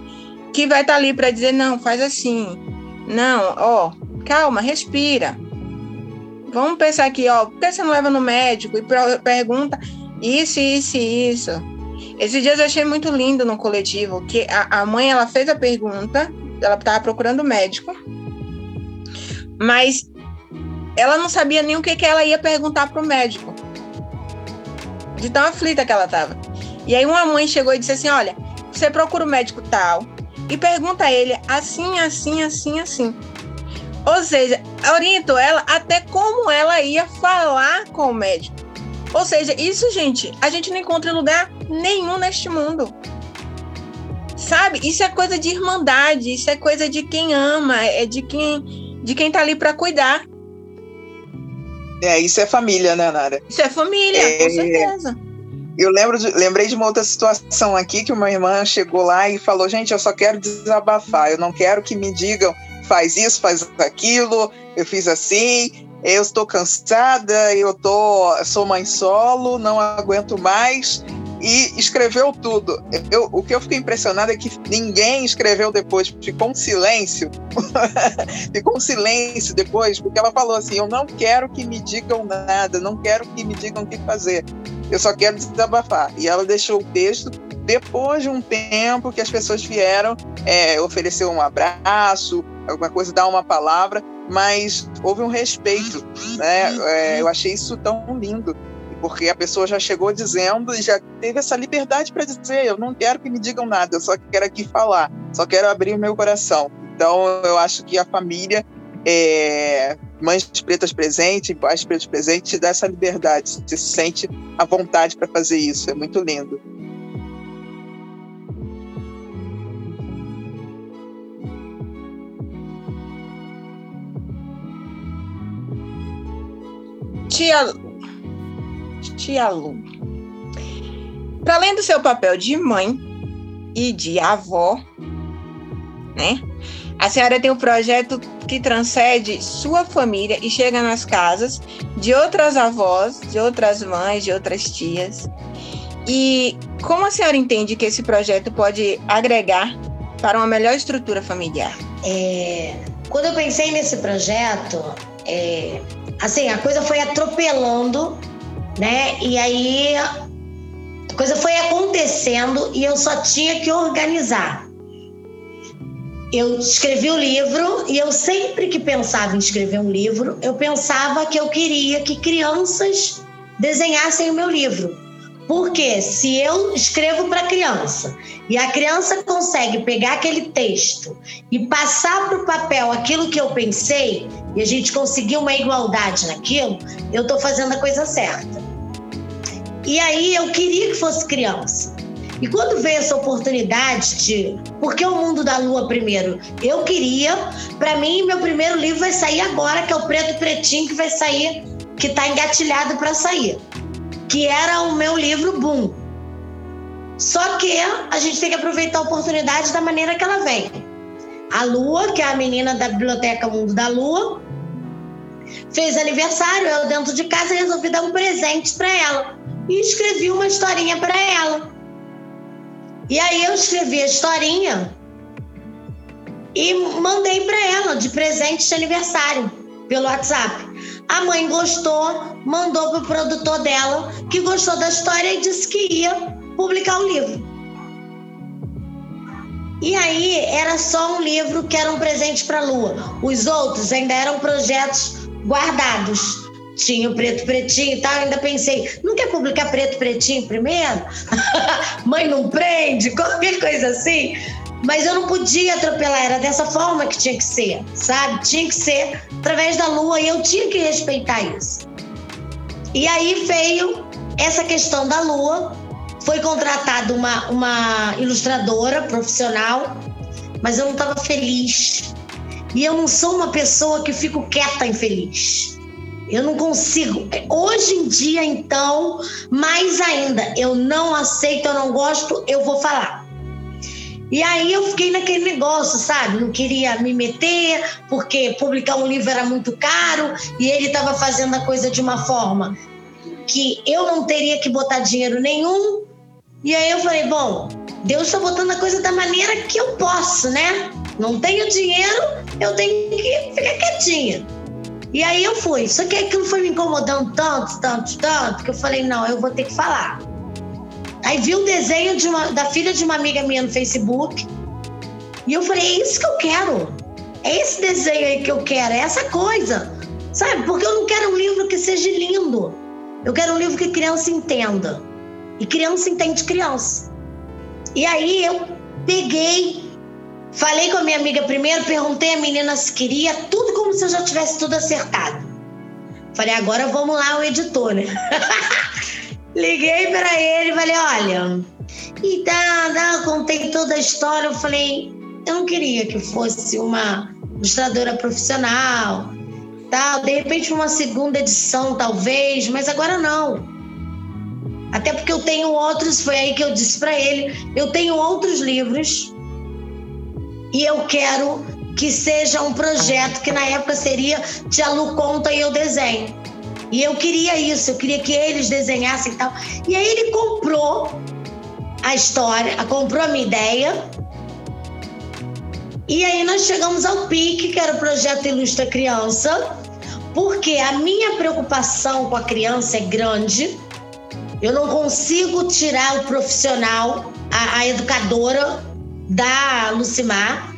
que vai estar ali para dizer não faz assim. Não ó calma respira vamos pensar aqui ó por que você não leva no médico e pergunta isso isso isso esses dias eu achei muito lindo no coletivo que a, a mãe ela fez a pergunta ela estava procurando médico mas ela não sabia nem o que, que ela ia perguntar para o médico. De tão aflita que ela estava. E aí uma mãe chegou e disse assim: olha, você procura o médico tal e pergunta a ele assim, assim, assim, assim. Ou seja, orientou ela até como ela ia falar com o médico. Ou seja, isso, gente, a gente não encontra em lugar nenhum neste mundo. Sabe? Isso é coisa de irmandade, isso é coisa de quem ama, é de quem de quem tá ali para cuidar. É, isso é família, né, Nara? Isso é família, é, com certeza. Eu lembro de, lembrei de uma outra situação aqui que uma irmã chegou lá e falou: gente, eu só quero desabafar, eu não quero que me digam faz isso, faz aquilo, eu fiz assim. eu estou cansada, eu tô, sou mãe solo, não aguento mais e escreveu tudo. Eu, o que eu fiquei impressionado é que ninguém escreveu depois, ficou um silêncio. ficou um silêncio depois, porque ela falou assim: Eu não quero que me digam nada, não quero que me digam o que fazer, eu só quero desabafar. E ela deixou o texto. Depois de um tempo que as pessoas vieram é, oferecer um abraço, alguma coisa, dar uma palavra, mas houve um respeito, né? É, eu achei isso tão lindo porque a pessoa já chegou dizendo e já teve essa liberdade para dizer: eu não quero que me digam nada, eu só quero aqui falar, só quero abrir o meu coração. Então, eu acho que a família, é, mães pretas presentes, pais pretos presentes, te dá essa liberdade, você se sente à vontade para fazer isso, é muito lindo. Tia Tia Lu. Para além do seu papel de mãe e de avó, né? A senhora tem um projeto que transcende sua família e chega nas casas de outras avós, de outras mães, de outras tias. E como a senhora entende que esse projeto pode agregar para uma melhor estrutura familiar? É, quando eu pensei nesse projeto, é, assim, a coisa foi atropelando né? E aí a coisa foi acontecendo e eu só tinha que organizar. Eu escrevi o livro e eu sempre que pensava em escrever um livro, eu pensava que eu queria que crianças desenhassem o meu livro. Porque se eu escrevo para criança e a criança consegue pegar aquele texto e passar para o papel aquilo que eu pensei e a gente conseguir uma igualdade naquilo, eu estou fazendo a coisa certa. E aí eu queria que fosse criança. E quando veio essa oportunidade de. Por que o mundo da lua primeiro? Eu queria, para mim, meu primeiro livro vai sair agora, que é o Preto Pretinho, que vai sair, que está engatilhado para sair. Que era o meu livro Boom. Só que a gente tem que aproveitar a oportunidade da maneira que ela vem. A Lua, que é a menina da Biblioteca Mundo da Lua, fez aniversário, eu dentro de casa resolvi dar um presente para ela e escrevi uma historinha para ela. E aí eu escrevi a historinha e mandei para ela de presente de aniversário pelo WhatsApp. A mãe gostou, mandou pro produtor dela, que gostou da história e disse que ia publicar o livro. E aí era só um livro que era um presente para a Lua. Os outros ainda eram projetos guardados tinha o preto pretinho e tal, ainda pensei, não quer publicar preto pretinho primeiro? Mãe não prende, qualquer coisa assim. Mas eu não podia atropelar, era dessa forma que tinha que ser, sabe? Tinha que ser através da lua e eu tinha que respeitar isso. E aí veio essa questão da lua, foi contratada uma, uma ilustradora profissional, mas eu não estava feliz. E eu não sou uma pessoa que fico quieta infeliz. Eu não consigo. Hoje em dia, então, mais ainda, eu não aceito, eu não gosto, eu vou falar. E aí eu fiquei naquele negócio, sabe? Não queria me meter, porque publicar um livro era muito caro e ele estava fazendo a coisa de uma forma que eu não teria que botar dinheiro nenhum. E aí eu falei, bom, Deus está botando a coisa da maneira que eu posso, né? Não tenho dinheiro, eu tenho que ficar quietinha. E aí eu fui. Só que aquilo foi me incomodando tanto, tanto, tanto, que eu falei, não, eu vou ter que falar. Aí vi um desenho de uma, da filha de uma amiga minha no Facebook. E eu falei, é isso que eu quero. É esse desenho aí que eu quero, é essa coisa. Sabe? Porque eu não quero um livro que seja lindo. Eu quero um livro que criança entenda. E criança entende criança. E aí eu peguei Falei com a minha amiga primeiro, perguntei a menina se queria, tudo como se eu já tivesse tudo acertado. Falei, agora vamos lá, o editor, né? Liguei para ele e falei, olha, e tá, tá, contei toda a história. Eu falei, eu não queria que fosse uma ilustradora profissional, tal. De repente uma segunda edição, talvez, mas agora não. Até porque eu tenho outros, foi aí que eu disse para ele, eu tenho outros livros e eu quero que seja um projeto que na época seria Tia Lu conta e eu desenho. E eu queria isso, eu queria que eles desenhassem e tal. E aí ele comprou a história, comprou a minha ideia. E aí nós chegamos ao PIC, que era o projeto Ilustra Criança, porque a minha preocupação com a criança é grande. Eu não consigo tirar o profissional, a, a educadora da Lucimar.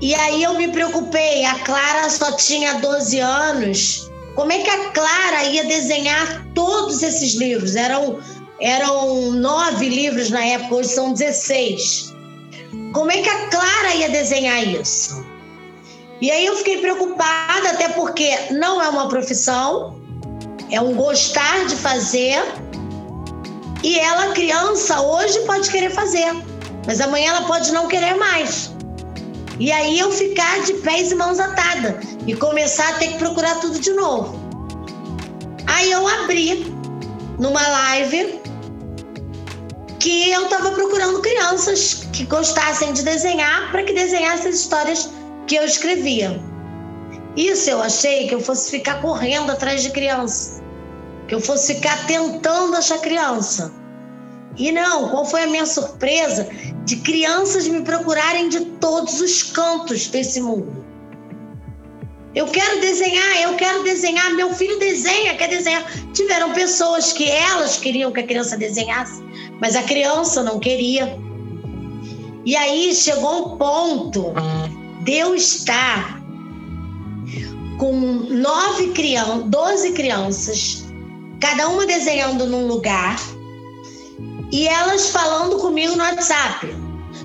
E aí eu me preocupei, a Clara só tinha 12 anos como é que a Clara ia desenhar todos esses livros? Eram, eram nove livros na época, hoje são 16. Como é que a Clara ia desenhar isso? E aí eu fiquei preocupada, até porque não é uma profissão, é um gostar de fazer. E ela, criança, hoje pode querer fazer, mas amanhã ela pode não querer mais. E aí eu ficar de pés e mãos atadas e começar a ter que procurar tudo de novo. Aí eu abri numa live que eu estava procurando crianças que gostassem de desenhar para que desenhassem as histórias que eu escrevia. Isso eu achei que eu fosse ficar correndo atrás de criança, que eu fosse ficar tentando achar criança. E não, qual foi a minha surpresa de crianças me procurarem de todos os cantos desse mundo. Eu quero desenhar, eu quero desenhar, meu filho desenha, quer desenhar. Tiveram pessoas que elas queriam que a criança desenhasse, mas a criança não queria. E aí chegou um ponto de eu estar com nove crianças, doze crianças, cada uma desenhando num lugar e elas falando comigo no WhatsApp.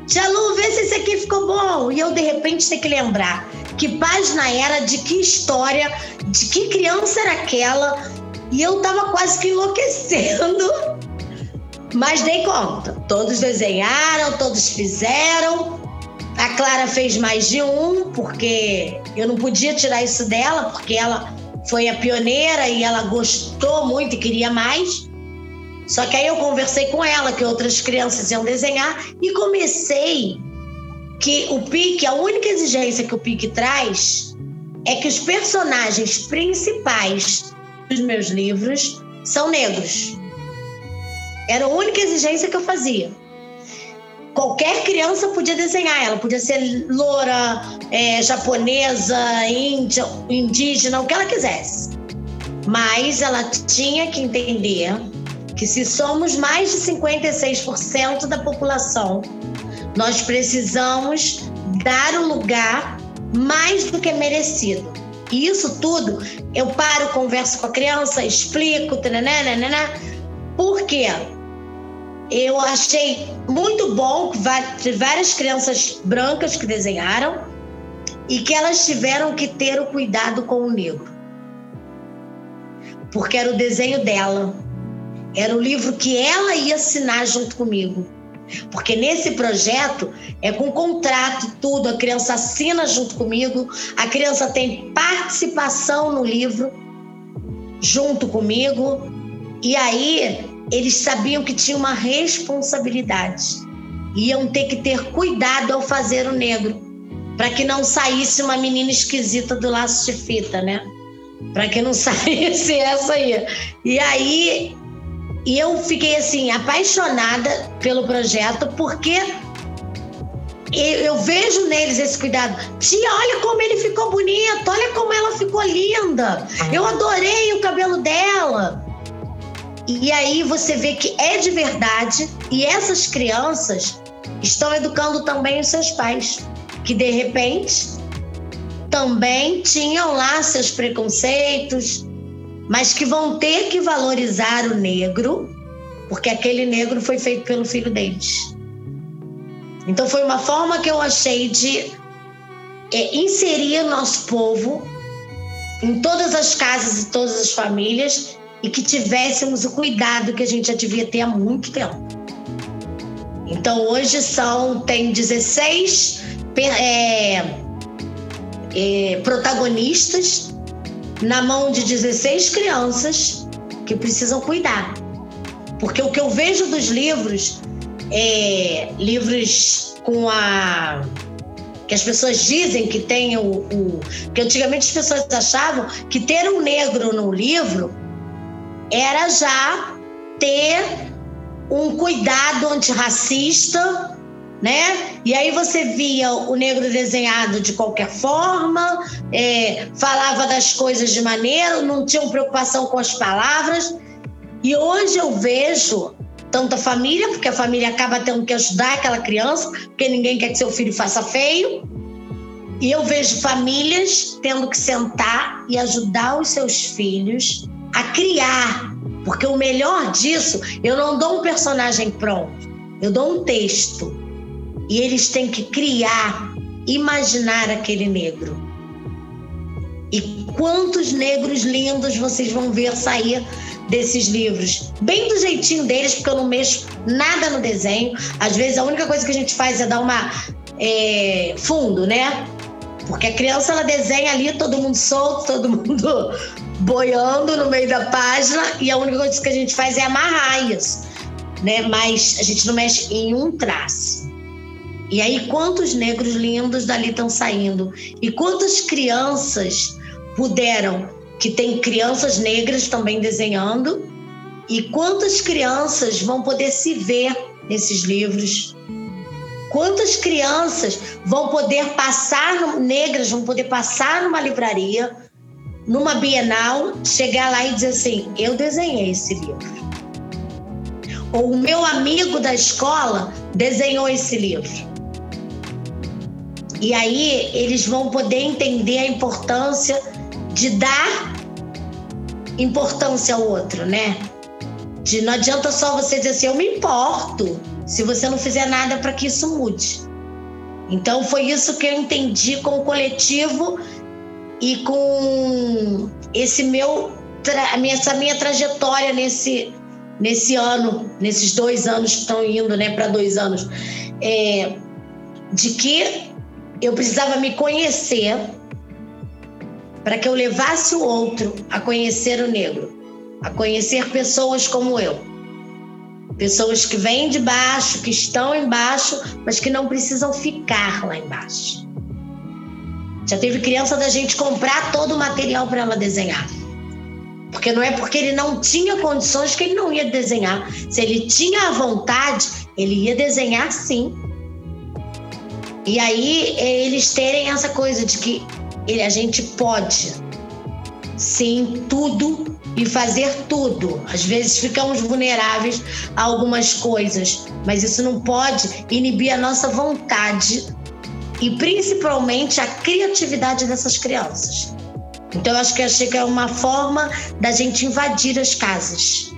Tia Lu, vê se esse aqui ficou bom. E eu, de repente, tenho que lembrar que página era, de que história, de que criança era aquela. E eu tava quase que enlouquecendo. Mas dei conta. Todos desenharam, todos fizeram. A Clara fez mais de um, porque eu não podia tirar isso dela, porque ela foi a pioneira e ela gostou muito e queria mais. Só que aí eu conversei com ela que outras crianças iam desenhar e comecei que o PIC, a única exigência que o PIC traz é que os personagens principais dos meus livros são negros. Era a única exigência que eu fazia. Qualquer criança podia desenhar, ela podia ser loura, é, japonesa, índia, indígena, o que ela quisesse. Mas ela tinha que entender que se somos mais de 56% da população, nós precisamos dar o lugar mais do que merecido. E isso tudo, eu paro, converso com a criança, explico, tananana, por quê? Eu achei muito bom que várias crianças brancas que desenharam e que elas tiveram que ter o cuidado com o negro. Porque era o desenho dela era o livro que ela ia assinar junto comigo. Porque nesse projeto é com contrato tudo, a criança assina junto comigo, a criança tem participação no livro junto comigo. E aí eles sabiam que tinha uma responsabilidade. Iam ter que ter cuidado ao fazer o negro, para que não saísse uma menina esquisita do laço de fita, né? Para que não saísse essa aí. E aí eu fiquei assim apaixonada pelo projeto porque eu vejo neles esse cuidado. Tia, olha como ele ficou bonito, olha como ela ficou linda. Eu adorei o cabelo dela. E aí você vê que é de verdade e essas crianças estão educando também os seus pais, que de repente também tinham lá seus preconceitos, mas que vão ter que valorizar o negro, porque aquele negro foi feito pelo filho deles. Então foi uma forma que eu achei de é, inserir nosso povo em todas as casas e todas as famílias e que tivéssemos o cuidado que a gente já devia ter há muito tempo. Então hoje são tem 16 é, é, protagonistas na mão de 16 crianças que precisam cuidar. Porque o que eu vejo dos livros, é, livros com a que as pessoas dizem que tem o, o. que antigamente as pessoas achavam que ter um negro no livro era já ter um cuidado antirracista, né? E aí você via o negro desenhado de qualquer forma, é, falava das coisas de maneira, não tinha preocupação com as palavras. E hoje eu vejo tanto a família, porque a família acaba tendo que ajudar aquela criança, porque ninguém quer que seu filho faça feio. E eu vejo famílias tendo que sentar e ajudar os seus filhos a criar. Porque o melhor disso, eu não dou um personagem pronto, eu dou um texto. E eles têm que criar, imaginar aquele negro. E quantos negros lindos vocês vão ver sair desses livros, bem do jeitinho deles, porque eu não mexo nada no desenho. Às vezes a única coisa que a gente faz é dar uma é, fundo, né? Porque a criança ela desenha ali todo mundo solto, todo mundo boiando no meio da página e a única coisa que a gente faz é amarrar isso, né? Mas a gente não mexe em um traço. E aí quantos negros lindos dali estão saindo e quantas crianças puderam que tem crianças negras também desenhando. E quantas crianças vão poder se ver nesses livros? Quantas crianças vão poder passar, negras vão poder passar numa livraria, numa bienal, chegar lá e dizer assim: eu desenhei esse livro. Ou o meu amigo da escola desenhou esse livro. E aí eles vão poder entender a importância de dar importância ao outro, né? De não adianta só você dizer assim, eu me importo, se você não fizer nada para que isso mude. Então foi isso que eu entendi com o coletivo e com esse meu essa minha trajetória nesse nesse ano, nesses dois anos que estão indo, né, para dois anos, é, de que eu precisava me conhecer para que eu levasse o outro a conhecer o negro, a conhecer pessoas como eu. Pessoas que vêm de baixo, que estão embaixo, mas que não precisam ficar lá embaixo. Já teve criança da gente comprar todo o material para ela desenhar. Porque não é porque ele não tinha condições que ele não ia desenhar. Se ele tinha a vontade, ele ia desenhar sim. E aí eles terem essa coisa de que ele, a gente pode sim tudo e fazer tudo. Às vezes ficamos vulneráveis a algumas coisas, mas isso não pode inibir a nossa vontade e principalmente a criatividade dessas crianças. Então eu acho que achei que é uma forma da gente invadir as casas.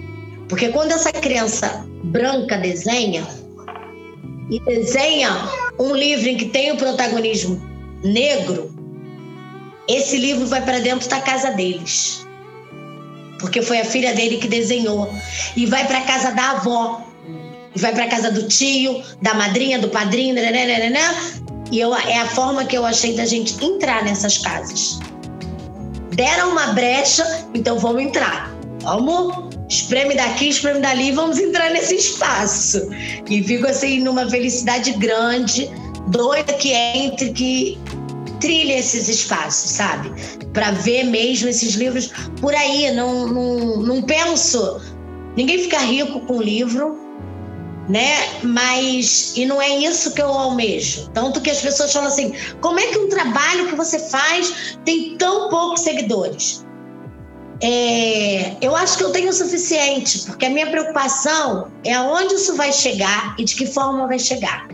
Porque quando essa criança branca desenha e desenha um livro em que tem o protagonismo negro, esse livro vai para dentro da casa deles. Porque foi a filha dele que desenhou. E vai para casa da avó. E vai para casa do tio, da madrinha, do padrinho, né, né, né, né, E eu, é a forma que eu achei da gente entrar nessas casas. Deram uma brecha, então vamos entrar. Vamos, espreme daqui, espreme dali, vamos entrar nesse espaço. E fico assim numa felicidade grande, doida que entre, que trilha esses espaços, sabe? Para ver mesmo esses livros por aí. Não, não, não penso. Ninguém fica rico com livro, né? Mas e não é isso que eu almejo. Tanto que as pessoas falam assim: como é que um trabalho que você faz tem tão poucos seguidores? É, eu acho que eu tenho o suficiente, porque a minha preocupação é aonde isso vai chegar e de que forma vai chegar.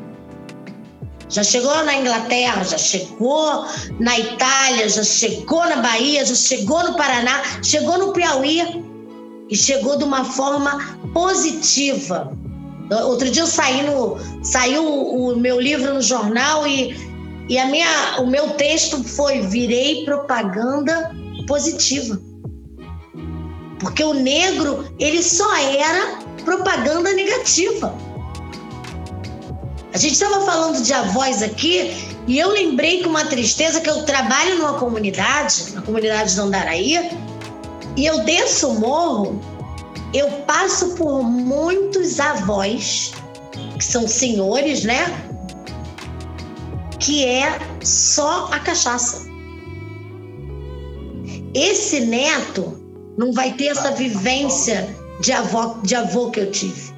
Já chegou na Inglaterra, já chegou na Itália, já chegou na Bahia, já chegou no Paraná, chegou no Piauí e chegou de uma forma positiva. Outro dia eu saí no, saiu o meu livro no jornal e, e a minha, o meu texto foi Virei propaganda positiva. Porque o negro, ele só era propaganda negativa. A gente estava falando de avós aqui e eu lembrei com uma tristeza que eu trabalho numa comunidade, na comunidade de Andaraí, e eu desço o morro, eu passo por muitos avós, que são senhores, né? que é só a cachaça. Esse neto não vai ter essa vivência de avó, de avô que eu tive.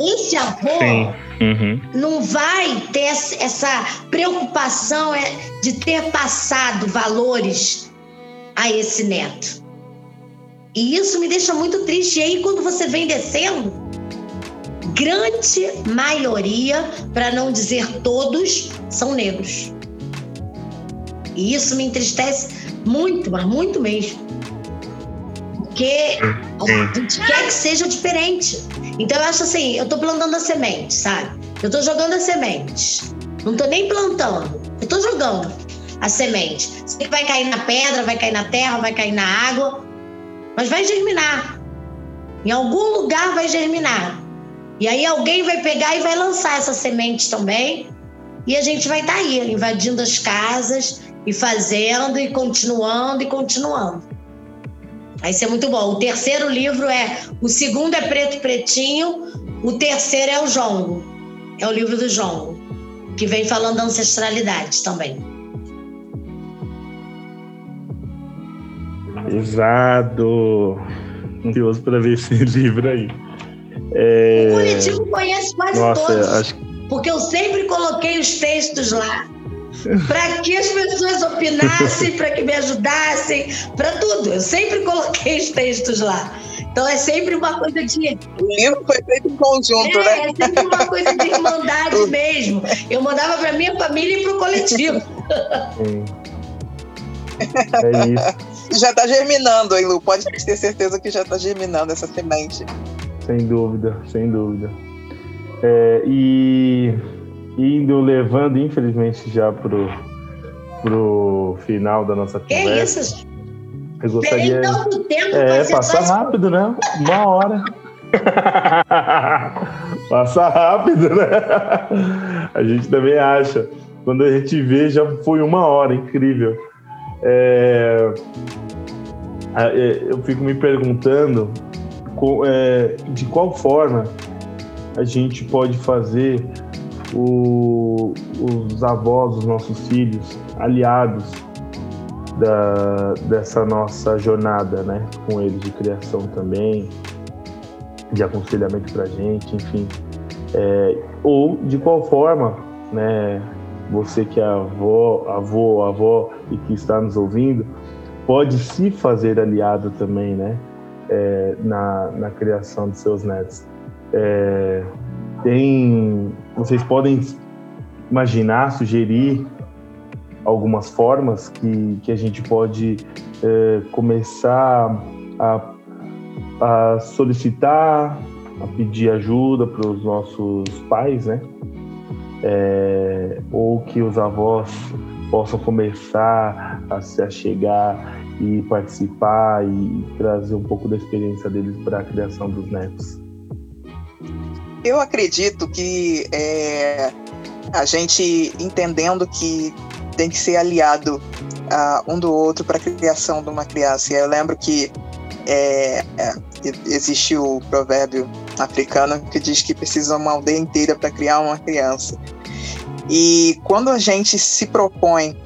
Esse avô Uhum. não vai ter essa preocupação é, de ter passado valores a esse neto. E isso me deixa muito triste. E aí, quando você vem descendo, grande maioria, para não dizer todos, são negros. E isso me entristece muito, mas muito mesmo. Porque a gente quer que seja diferente. Então eu acho assim, eu tô plantando a semente, sabe? Eu tô jogando a semente. Não tô nem plantando. Eu tô jogando a semente. Que vai cair na pedra, vai cair na terra, vai cair na água, mas vai germinar. Em algum lugar vai germinar. E aí alguém vai pegar e vai lançar essa semente também. E a gente vai estar tá aí, invadindo as casas e fazendo e continuando e continuando. Vai ser muito bom. O terceiro livro é. O segundo é Preto Pretinho, o terceiro é o Jongo. É o livro do Jongo, que vem falando da ancestralidade também. Exato. Ansioso para ver esse livro aí. É... O Curitiba conhece quase Nossa, todos. acho... Porque eu sempre coloquei os textos lá para que as pessoas opinassem, para que me ajudassem, para tudo. Eu sempre coloquei os textos lá. Então é sempre uma coisa de. O livro foi feito em conjunto, é, né? É sempre uma coisa de irmandade mesmo. Eu mandava para minha família e para o coletivo. Sim. É isso. Já está germinando, hein, Lu? Pode ter certeza que já está germinando essa semente. Sem dúvida, sem dúvida. É, e indo levando, infelizmente, já pro, pro final da nossa que conversa. isso? Eu gostaria. tanto tempo É, pra passa ser rápido, né? Uma hora. passa rápido, né? A gente também acha. Quando a gente vê, já foi uma hora, incrível. É... Eu fico me perguntando de qual forma a gente pode fazer o, os avós, os nossos filhos, aliados da, dessa nossa jornada, né? Com eles de criação também, de aconselhamento para gente, enfim. É, ou de qual forma, né? Você que é avó, avô, avó e que está nos ouvindo, pode se fazer aliado também, né? É, na, na criação de seus netos. É, tem, vocês podem imaginar, sugerir algumas formas que, que a gente pode é, começar a, a solicitar, a pedir ajuda para os nossos pais, né? É, ou que os avós possam começar a se achegar e participar e trazer um pouco da experiência deles para a criação dos netos. Eu acredito que é, a gente entendendo que tem que ser aliado uh, um do outro para a criação de uma criança. Eu lembro que é, é, existe o provérbio africano que diz que precisa uma aldeia inteira para criar uma criança. E quando a gente se propõe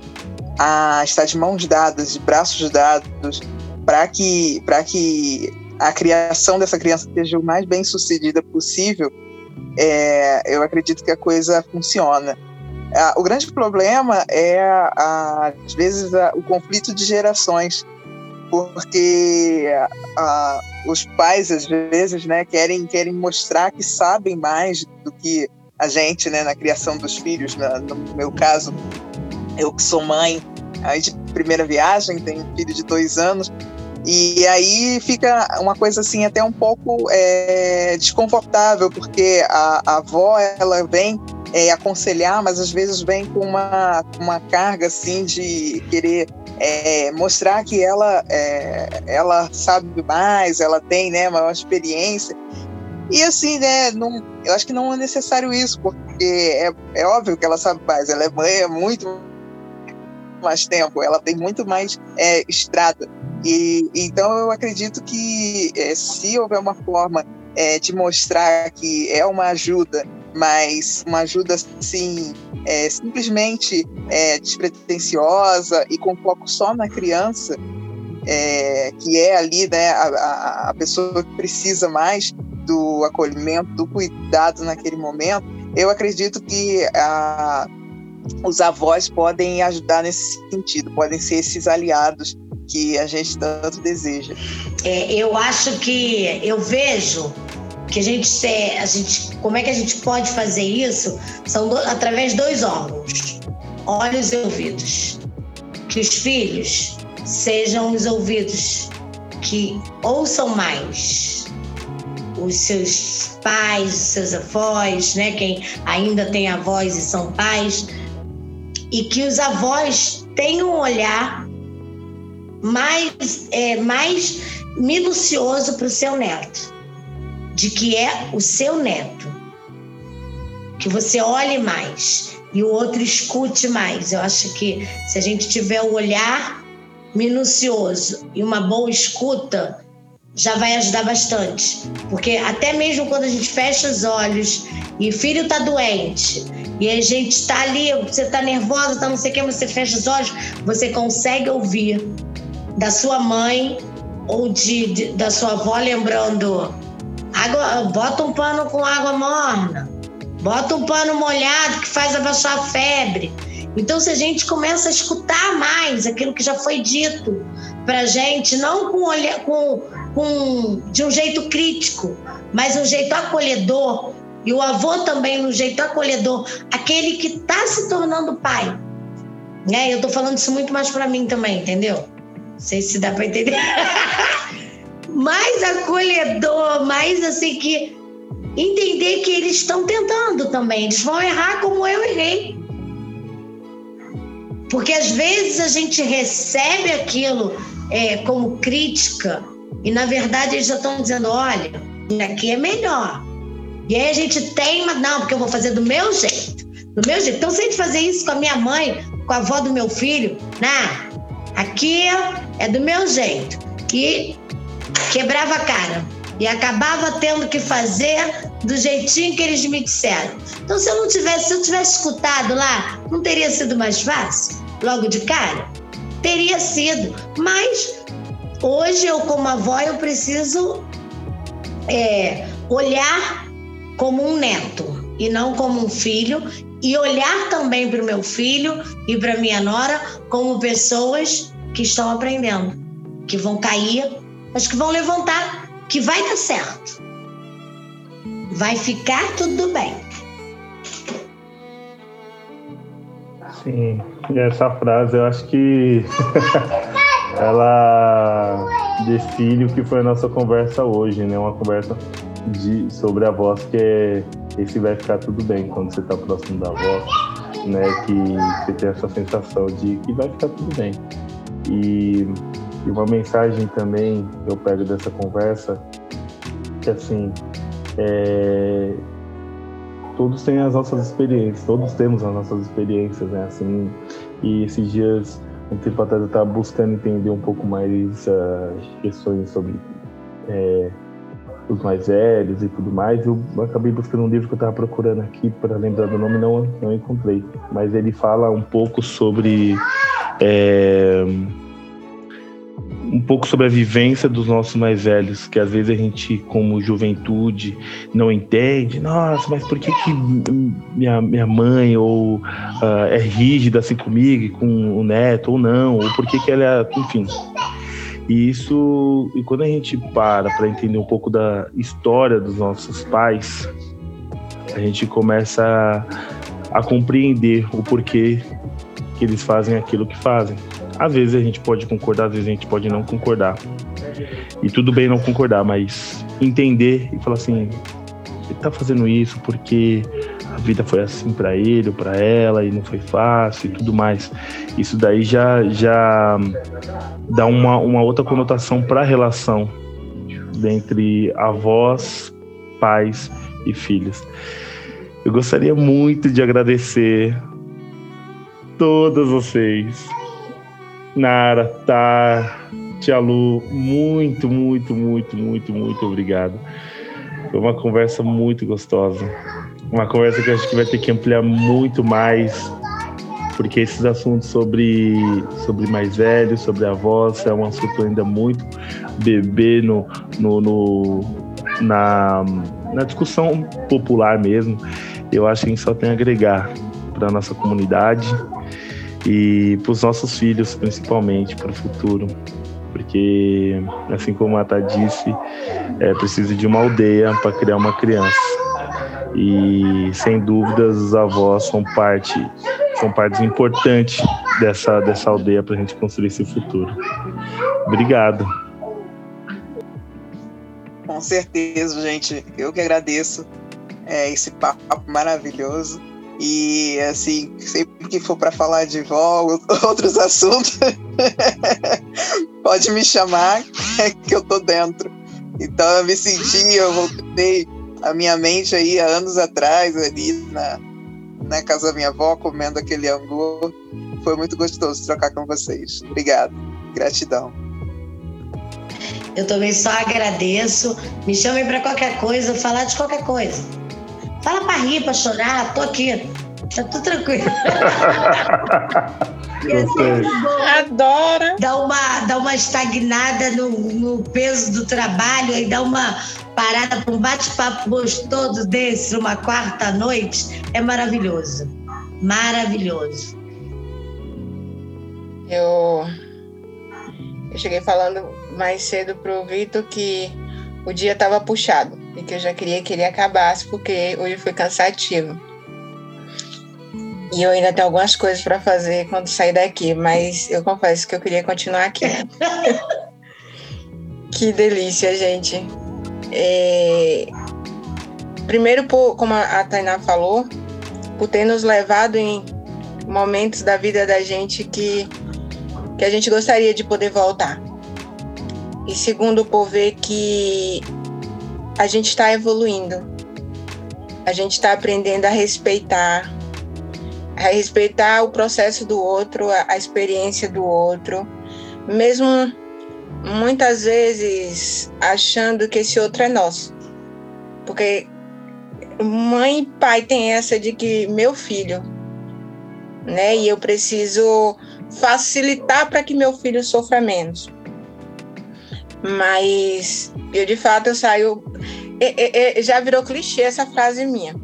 a estar de mãos dadas, de braços dados, para que, que a criação dessa criança seja o mais bem sucedida possível, é, eu acredito que a coisa funciona. o grande problema é, às vezes, o conflito de gerações, porque os pais, às vezes, né, querem, querem mostrar que sabem mais do que a gente né, na criação dos filhos. Né? No meu caso, eu que sou mãe aí de primeira viagem, tenho um filho de dois anos, e aí fica uma coisa assim até um pouco é, desconfortável, porque a, a avó ela vem é, aconselhar, mas às vezes vem com uma, uma carga assim de querer é, mostrar que ela, é, ela sabe mais, ela tem né, maior experiência. E assim, né, não, eu acho que não é necessário isso, porque é, é óbvio que ela sabe mais, ela é mãe há muito mais tempo, ela tem muito mais é, estrada. E, então eu acredito que é, se houver uma forma é, de mostrar que é uma ajuda mas uma ajuda assim é, simplesmente é, despretensiosa e com foco só na criança, é, que é ali né, a, a pessoa que precisa mais do acolhimento, do cuidado naquele momento, eu acredito que a, os avós podem ajudar nesse sentido, podem ser esses aliados que a gente tanto deseja. É, eu acho que eu vejo que a gente, a gente, como é que a gente pode fazer isso? São do, através de dois órgãos, olhos e ouvidos. Que os filhos sejam os ouvidos que ouçam mais os seus pais, os seus avós, né? Quem ainda tem avós e são pais, e que os avós tenham um olhar mais, é, mais minucioso para o seu neto, de que é o seu neto. Que você olhe mais e o outro escute mais. Eu acho que se a gente tiver um olhar minucioso e uma boa escuta, já vai ajudar bastante. Porque até mesmo quando a gente fecha os olhos e o filho está doente e a gente está ali, você está nervosa, tá não sei o que, você fecha os olhos, você consegue ouvir da sua mãe ou de, de, da sua avó lembrando água, bota um pano com água morna, bota um pano molhado que faz abaixar a febre. Então, se a gente começa a escutar mais aquilo que já foi dito para gente, não com, com, com de um jeito crítico, mas um jeito acolhedor, e o avô também no jeito acolhedor, aquele que está se tornando pai. Né? Eu estou falando isso muito mais para mim também, entendeu? Não sei se dá para entender. mais acolhedor, mais assim que entender que eles estão tentando também. Eles vão errar como eu errei. Porque às vezes a gente recebe aquilo é, como crítica e na verdade eles já estão dizendo: olha, aqui é melhor. E aí a gente tem, não, porque eu vou fazer do meu jeito. Do meu jeito. Então, se a gente fazer isso com a minha mãe, com a avó do meu filho, né? Aqui é do meu jeito. E quebrava a cara. E acabava tendo que fazer do jeitinho que eles me disseram. Então, se eu não tivesse, se eu tivesse escutado lá, não teria sido mais fácil? Logo de cara? Teria sido. Mas hoje eu, como avó, eu preciso é, olhar como um neto e não como um filho e olhar também para o meu filho e para minha nora como pessoas que estão aprendendo, que vão cair, mas que vão levantar, que vai dar certo. Vai ficar tudo bem. Sim, e essa frase eu acho que ela define o que foi a nossa conversa hoje, né? Uma conversa de, sobre a voz que é esse vai ficar tudo bem quando você está próximo da voz, né? Que você tem essa sensação de que vai ficar tudo bem. E, e uma mensagem também eu pego dessa conversa que assim é, todos têm as nossas experiências, todos temos as nossas experiências, né? Assim, e esses dias, um tempo atrás, eu estava buscando entender um pouco mais uh, questões sobre é, os mais velhos e tudo mais. Eu acabei buscando um livro que eu estava procurando aqui para lembrar do nome, não, não encontrei. Mas ele fala um pouco sobre. É, um pouco sobre a vivência dos nossos mais velhos, que às vezes a gente, como juventude, não entende. Nossa, mas por que, que minha, minha mãe ou uh, é rígida assim comigo, com o neto, ou não? Ou por que, que ela é. Enfim. E isso, e quando a gente para para entender um pouco da história dos nossos pais, a gente começa a, a compreender o porquê que eles fazem aquilo que fazem. Às vezes a gente pode concordar, às vezes a gente pode não concordar. E tudo bem não concordar, mas entender e falar assim: ele tá fazendo isso porque a vida foi assim para ele ou para ela e não foi fácil e tudo mais. Isso daí já já dá uma, uma outra conotação para a relação entre avós, pais e filhos. Eu gostaria muito de agradecer todas vocês Nara, tá, Tia Lu, muito, muito, muito, muito, muito obrigado. Foi uma conversa muito gostosa. uma conversa que acho que vai ter que ampliar muito mais, porque esses assuntos sobre, sobre mais velhos, sobre avós, é um assunto ainda muito bebê no, no, no na, na discussão popular mesmo. Eu acho que a gente só tem a agregar para nossa comunidade e para os nossos filhos, principalmente, para o futuro. Porque, assim como a Tata disse, é preciso de uma aldeia para criar uma criança. E, sem dúvidas, os avós são parte, são partes importantes dessa, dessa aldeia para a gente construir esse futuro. Obrigado. Com certeza, gente. Eu que agradeço é, esse papo maravilhoso. E assim, sempre que for para falar de vó, outros assuntos, pode me chamar que eu tô dentro. Então eu me senti, eu voltei a minha mente aí há anos atrás, ali na, na casa da minha avó, comendo aquele angu. Foi muito gostoso trocar com vocês. Obrigado. Gratidão. Eu também só agradeço. Me chamem para qualquer coisa, falar de qualquer coisa. Fala para rir, para chorar, tô aqui. Tá tudo tranquilo. Adora. Dá uma, dá uma estagnada no, no peso do trabalho e dá uma parada para um bate-papo gostoso desse, uma quarta noite. É maravilhoso. Maravilhoso. Eu, eu cheguei falando mais cedo pro Vitor que o dia estava puxado e que eu já queria que ele acabasse porque hoje foi cansativo. E eu ainda tenho algumas coisas para fazer quando sair daqui, mas eu confesso que eu queria continuar aqui. que delícia, gente. É... Primeiro, por, como a Tainá falou, por ter nos levado em momentos da vida da gente que, que a gente gostaria de poder voltar. E segundo, por ver que a gente está evoluindo, a gente está aprendendo a respeitar a respeitar o processo do outro, a, experiência do outro, mesmo muitas vezes achando que esse outro é nosso. Porque mãe e pai têm essa de que meu filho, né? E eu preciso facilitar para que meu filho sofra menos. Mas eu de fato eu saio. já virou clichê essa frase minha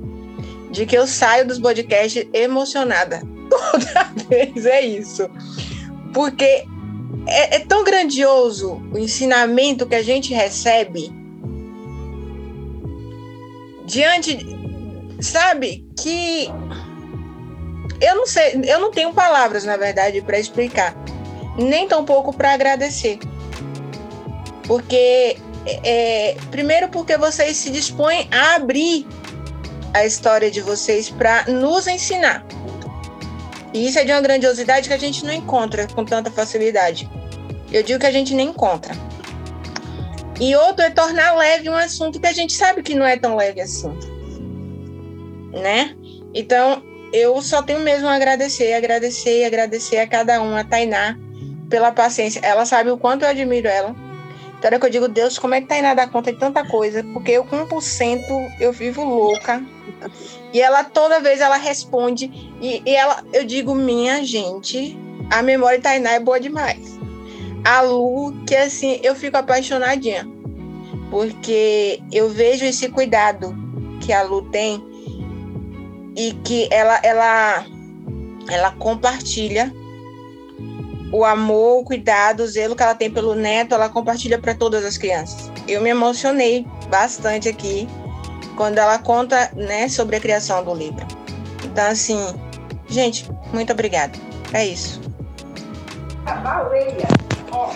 de que eu saio dos podcasts emocionada. Toda vez é isso. Porque é, é tão grandioso o ensinamento que a gente recebe diante, sabe, que eu não sei, eu não tenho palavras, na verdade, para explicar, nem tampouco para agradecer. Porque, é, primeiro, porque vocês se dispõem a abrir a história de vocês para nos ensinar. E isso é de uma grandiosidade que a gente não encontra com tanta facilidade. Eu digo que a gente nem encontra. E outro é tornar leve um assunto que a gente sabe que não é tão leve assim. Né? Então, eu só tenho mesmo a agradecer, agradecer, agradecer a cada um, a Tainá, pela paciência. Ela sabe o quanto eu admiro ela então é que eu digo, Deus, como é que Tainá dá conta de tanta coisa? Porque eu com 1% eu vivo louca. E ela toda vez ela responde e, e ela, eu digo, minha gente, a memória de Tainá é boa demais. A Lu, que assim, eu fico apaixonadinha. Porque eu vejo esse cuidado que a Lu tem e que ela ela ela compartilha o amor, o cuidado, o zelo que ela tem pelo neto, ela compartilha para todas as crianças. Eu me emocionei bastante aqui quando ela conta, né, sobre a criação do livro. Então, assim, gente, muito obrigada. É isso.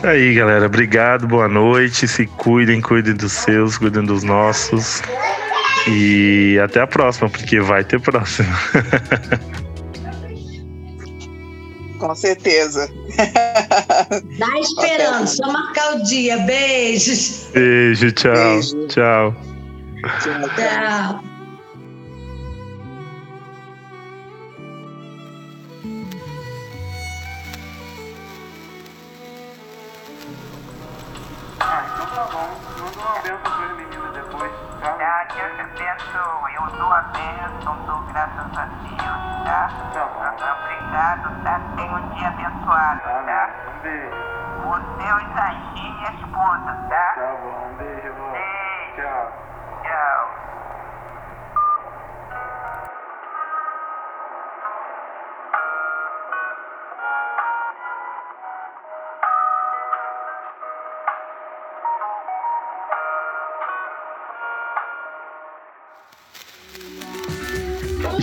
É aí, galera. Obrigado, boa noite. Se cuidem, cuidem dos seus, cuidem dos nossos. E até a próxima, porque vai ter próxima. Com certeza. Dá esperando, só marcar o dia. Beijos. Beijo, tchau. Beijo. Tchau. Tchau. tchau.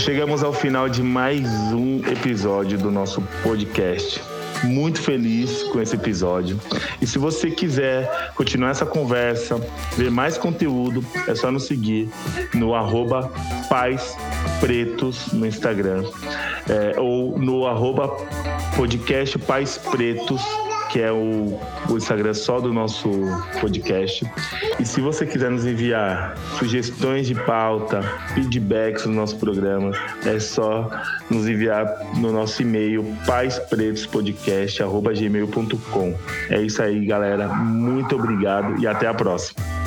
Chegamos ao final de mais um episódio do nosso podcast. Muito feliz com esse episódio. E se você quiser continuar essa conversa, ver mais conteúdo, é só nos seguir no arroba Pais Pretos no Instagram. É, ou no arroba podcast Pais Pretos, que é o, o Instagram só do nosso podcast. E se você quiser nos enviar sugestões de pauta, feedbacks no nosso programa, é só nos enviar no nosso e-mail paispretospodcast.gmail.com. É isso aí, galera. Muito obrigado e até a próxima.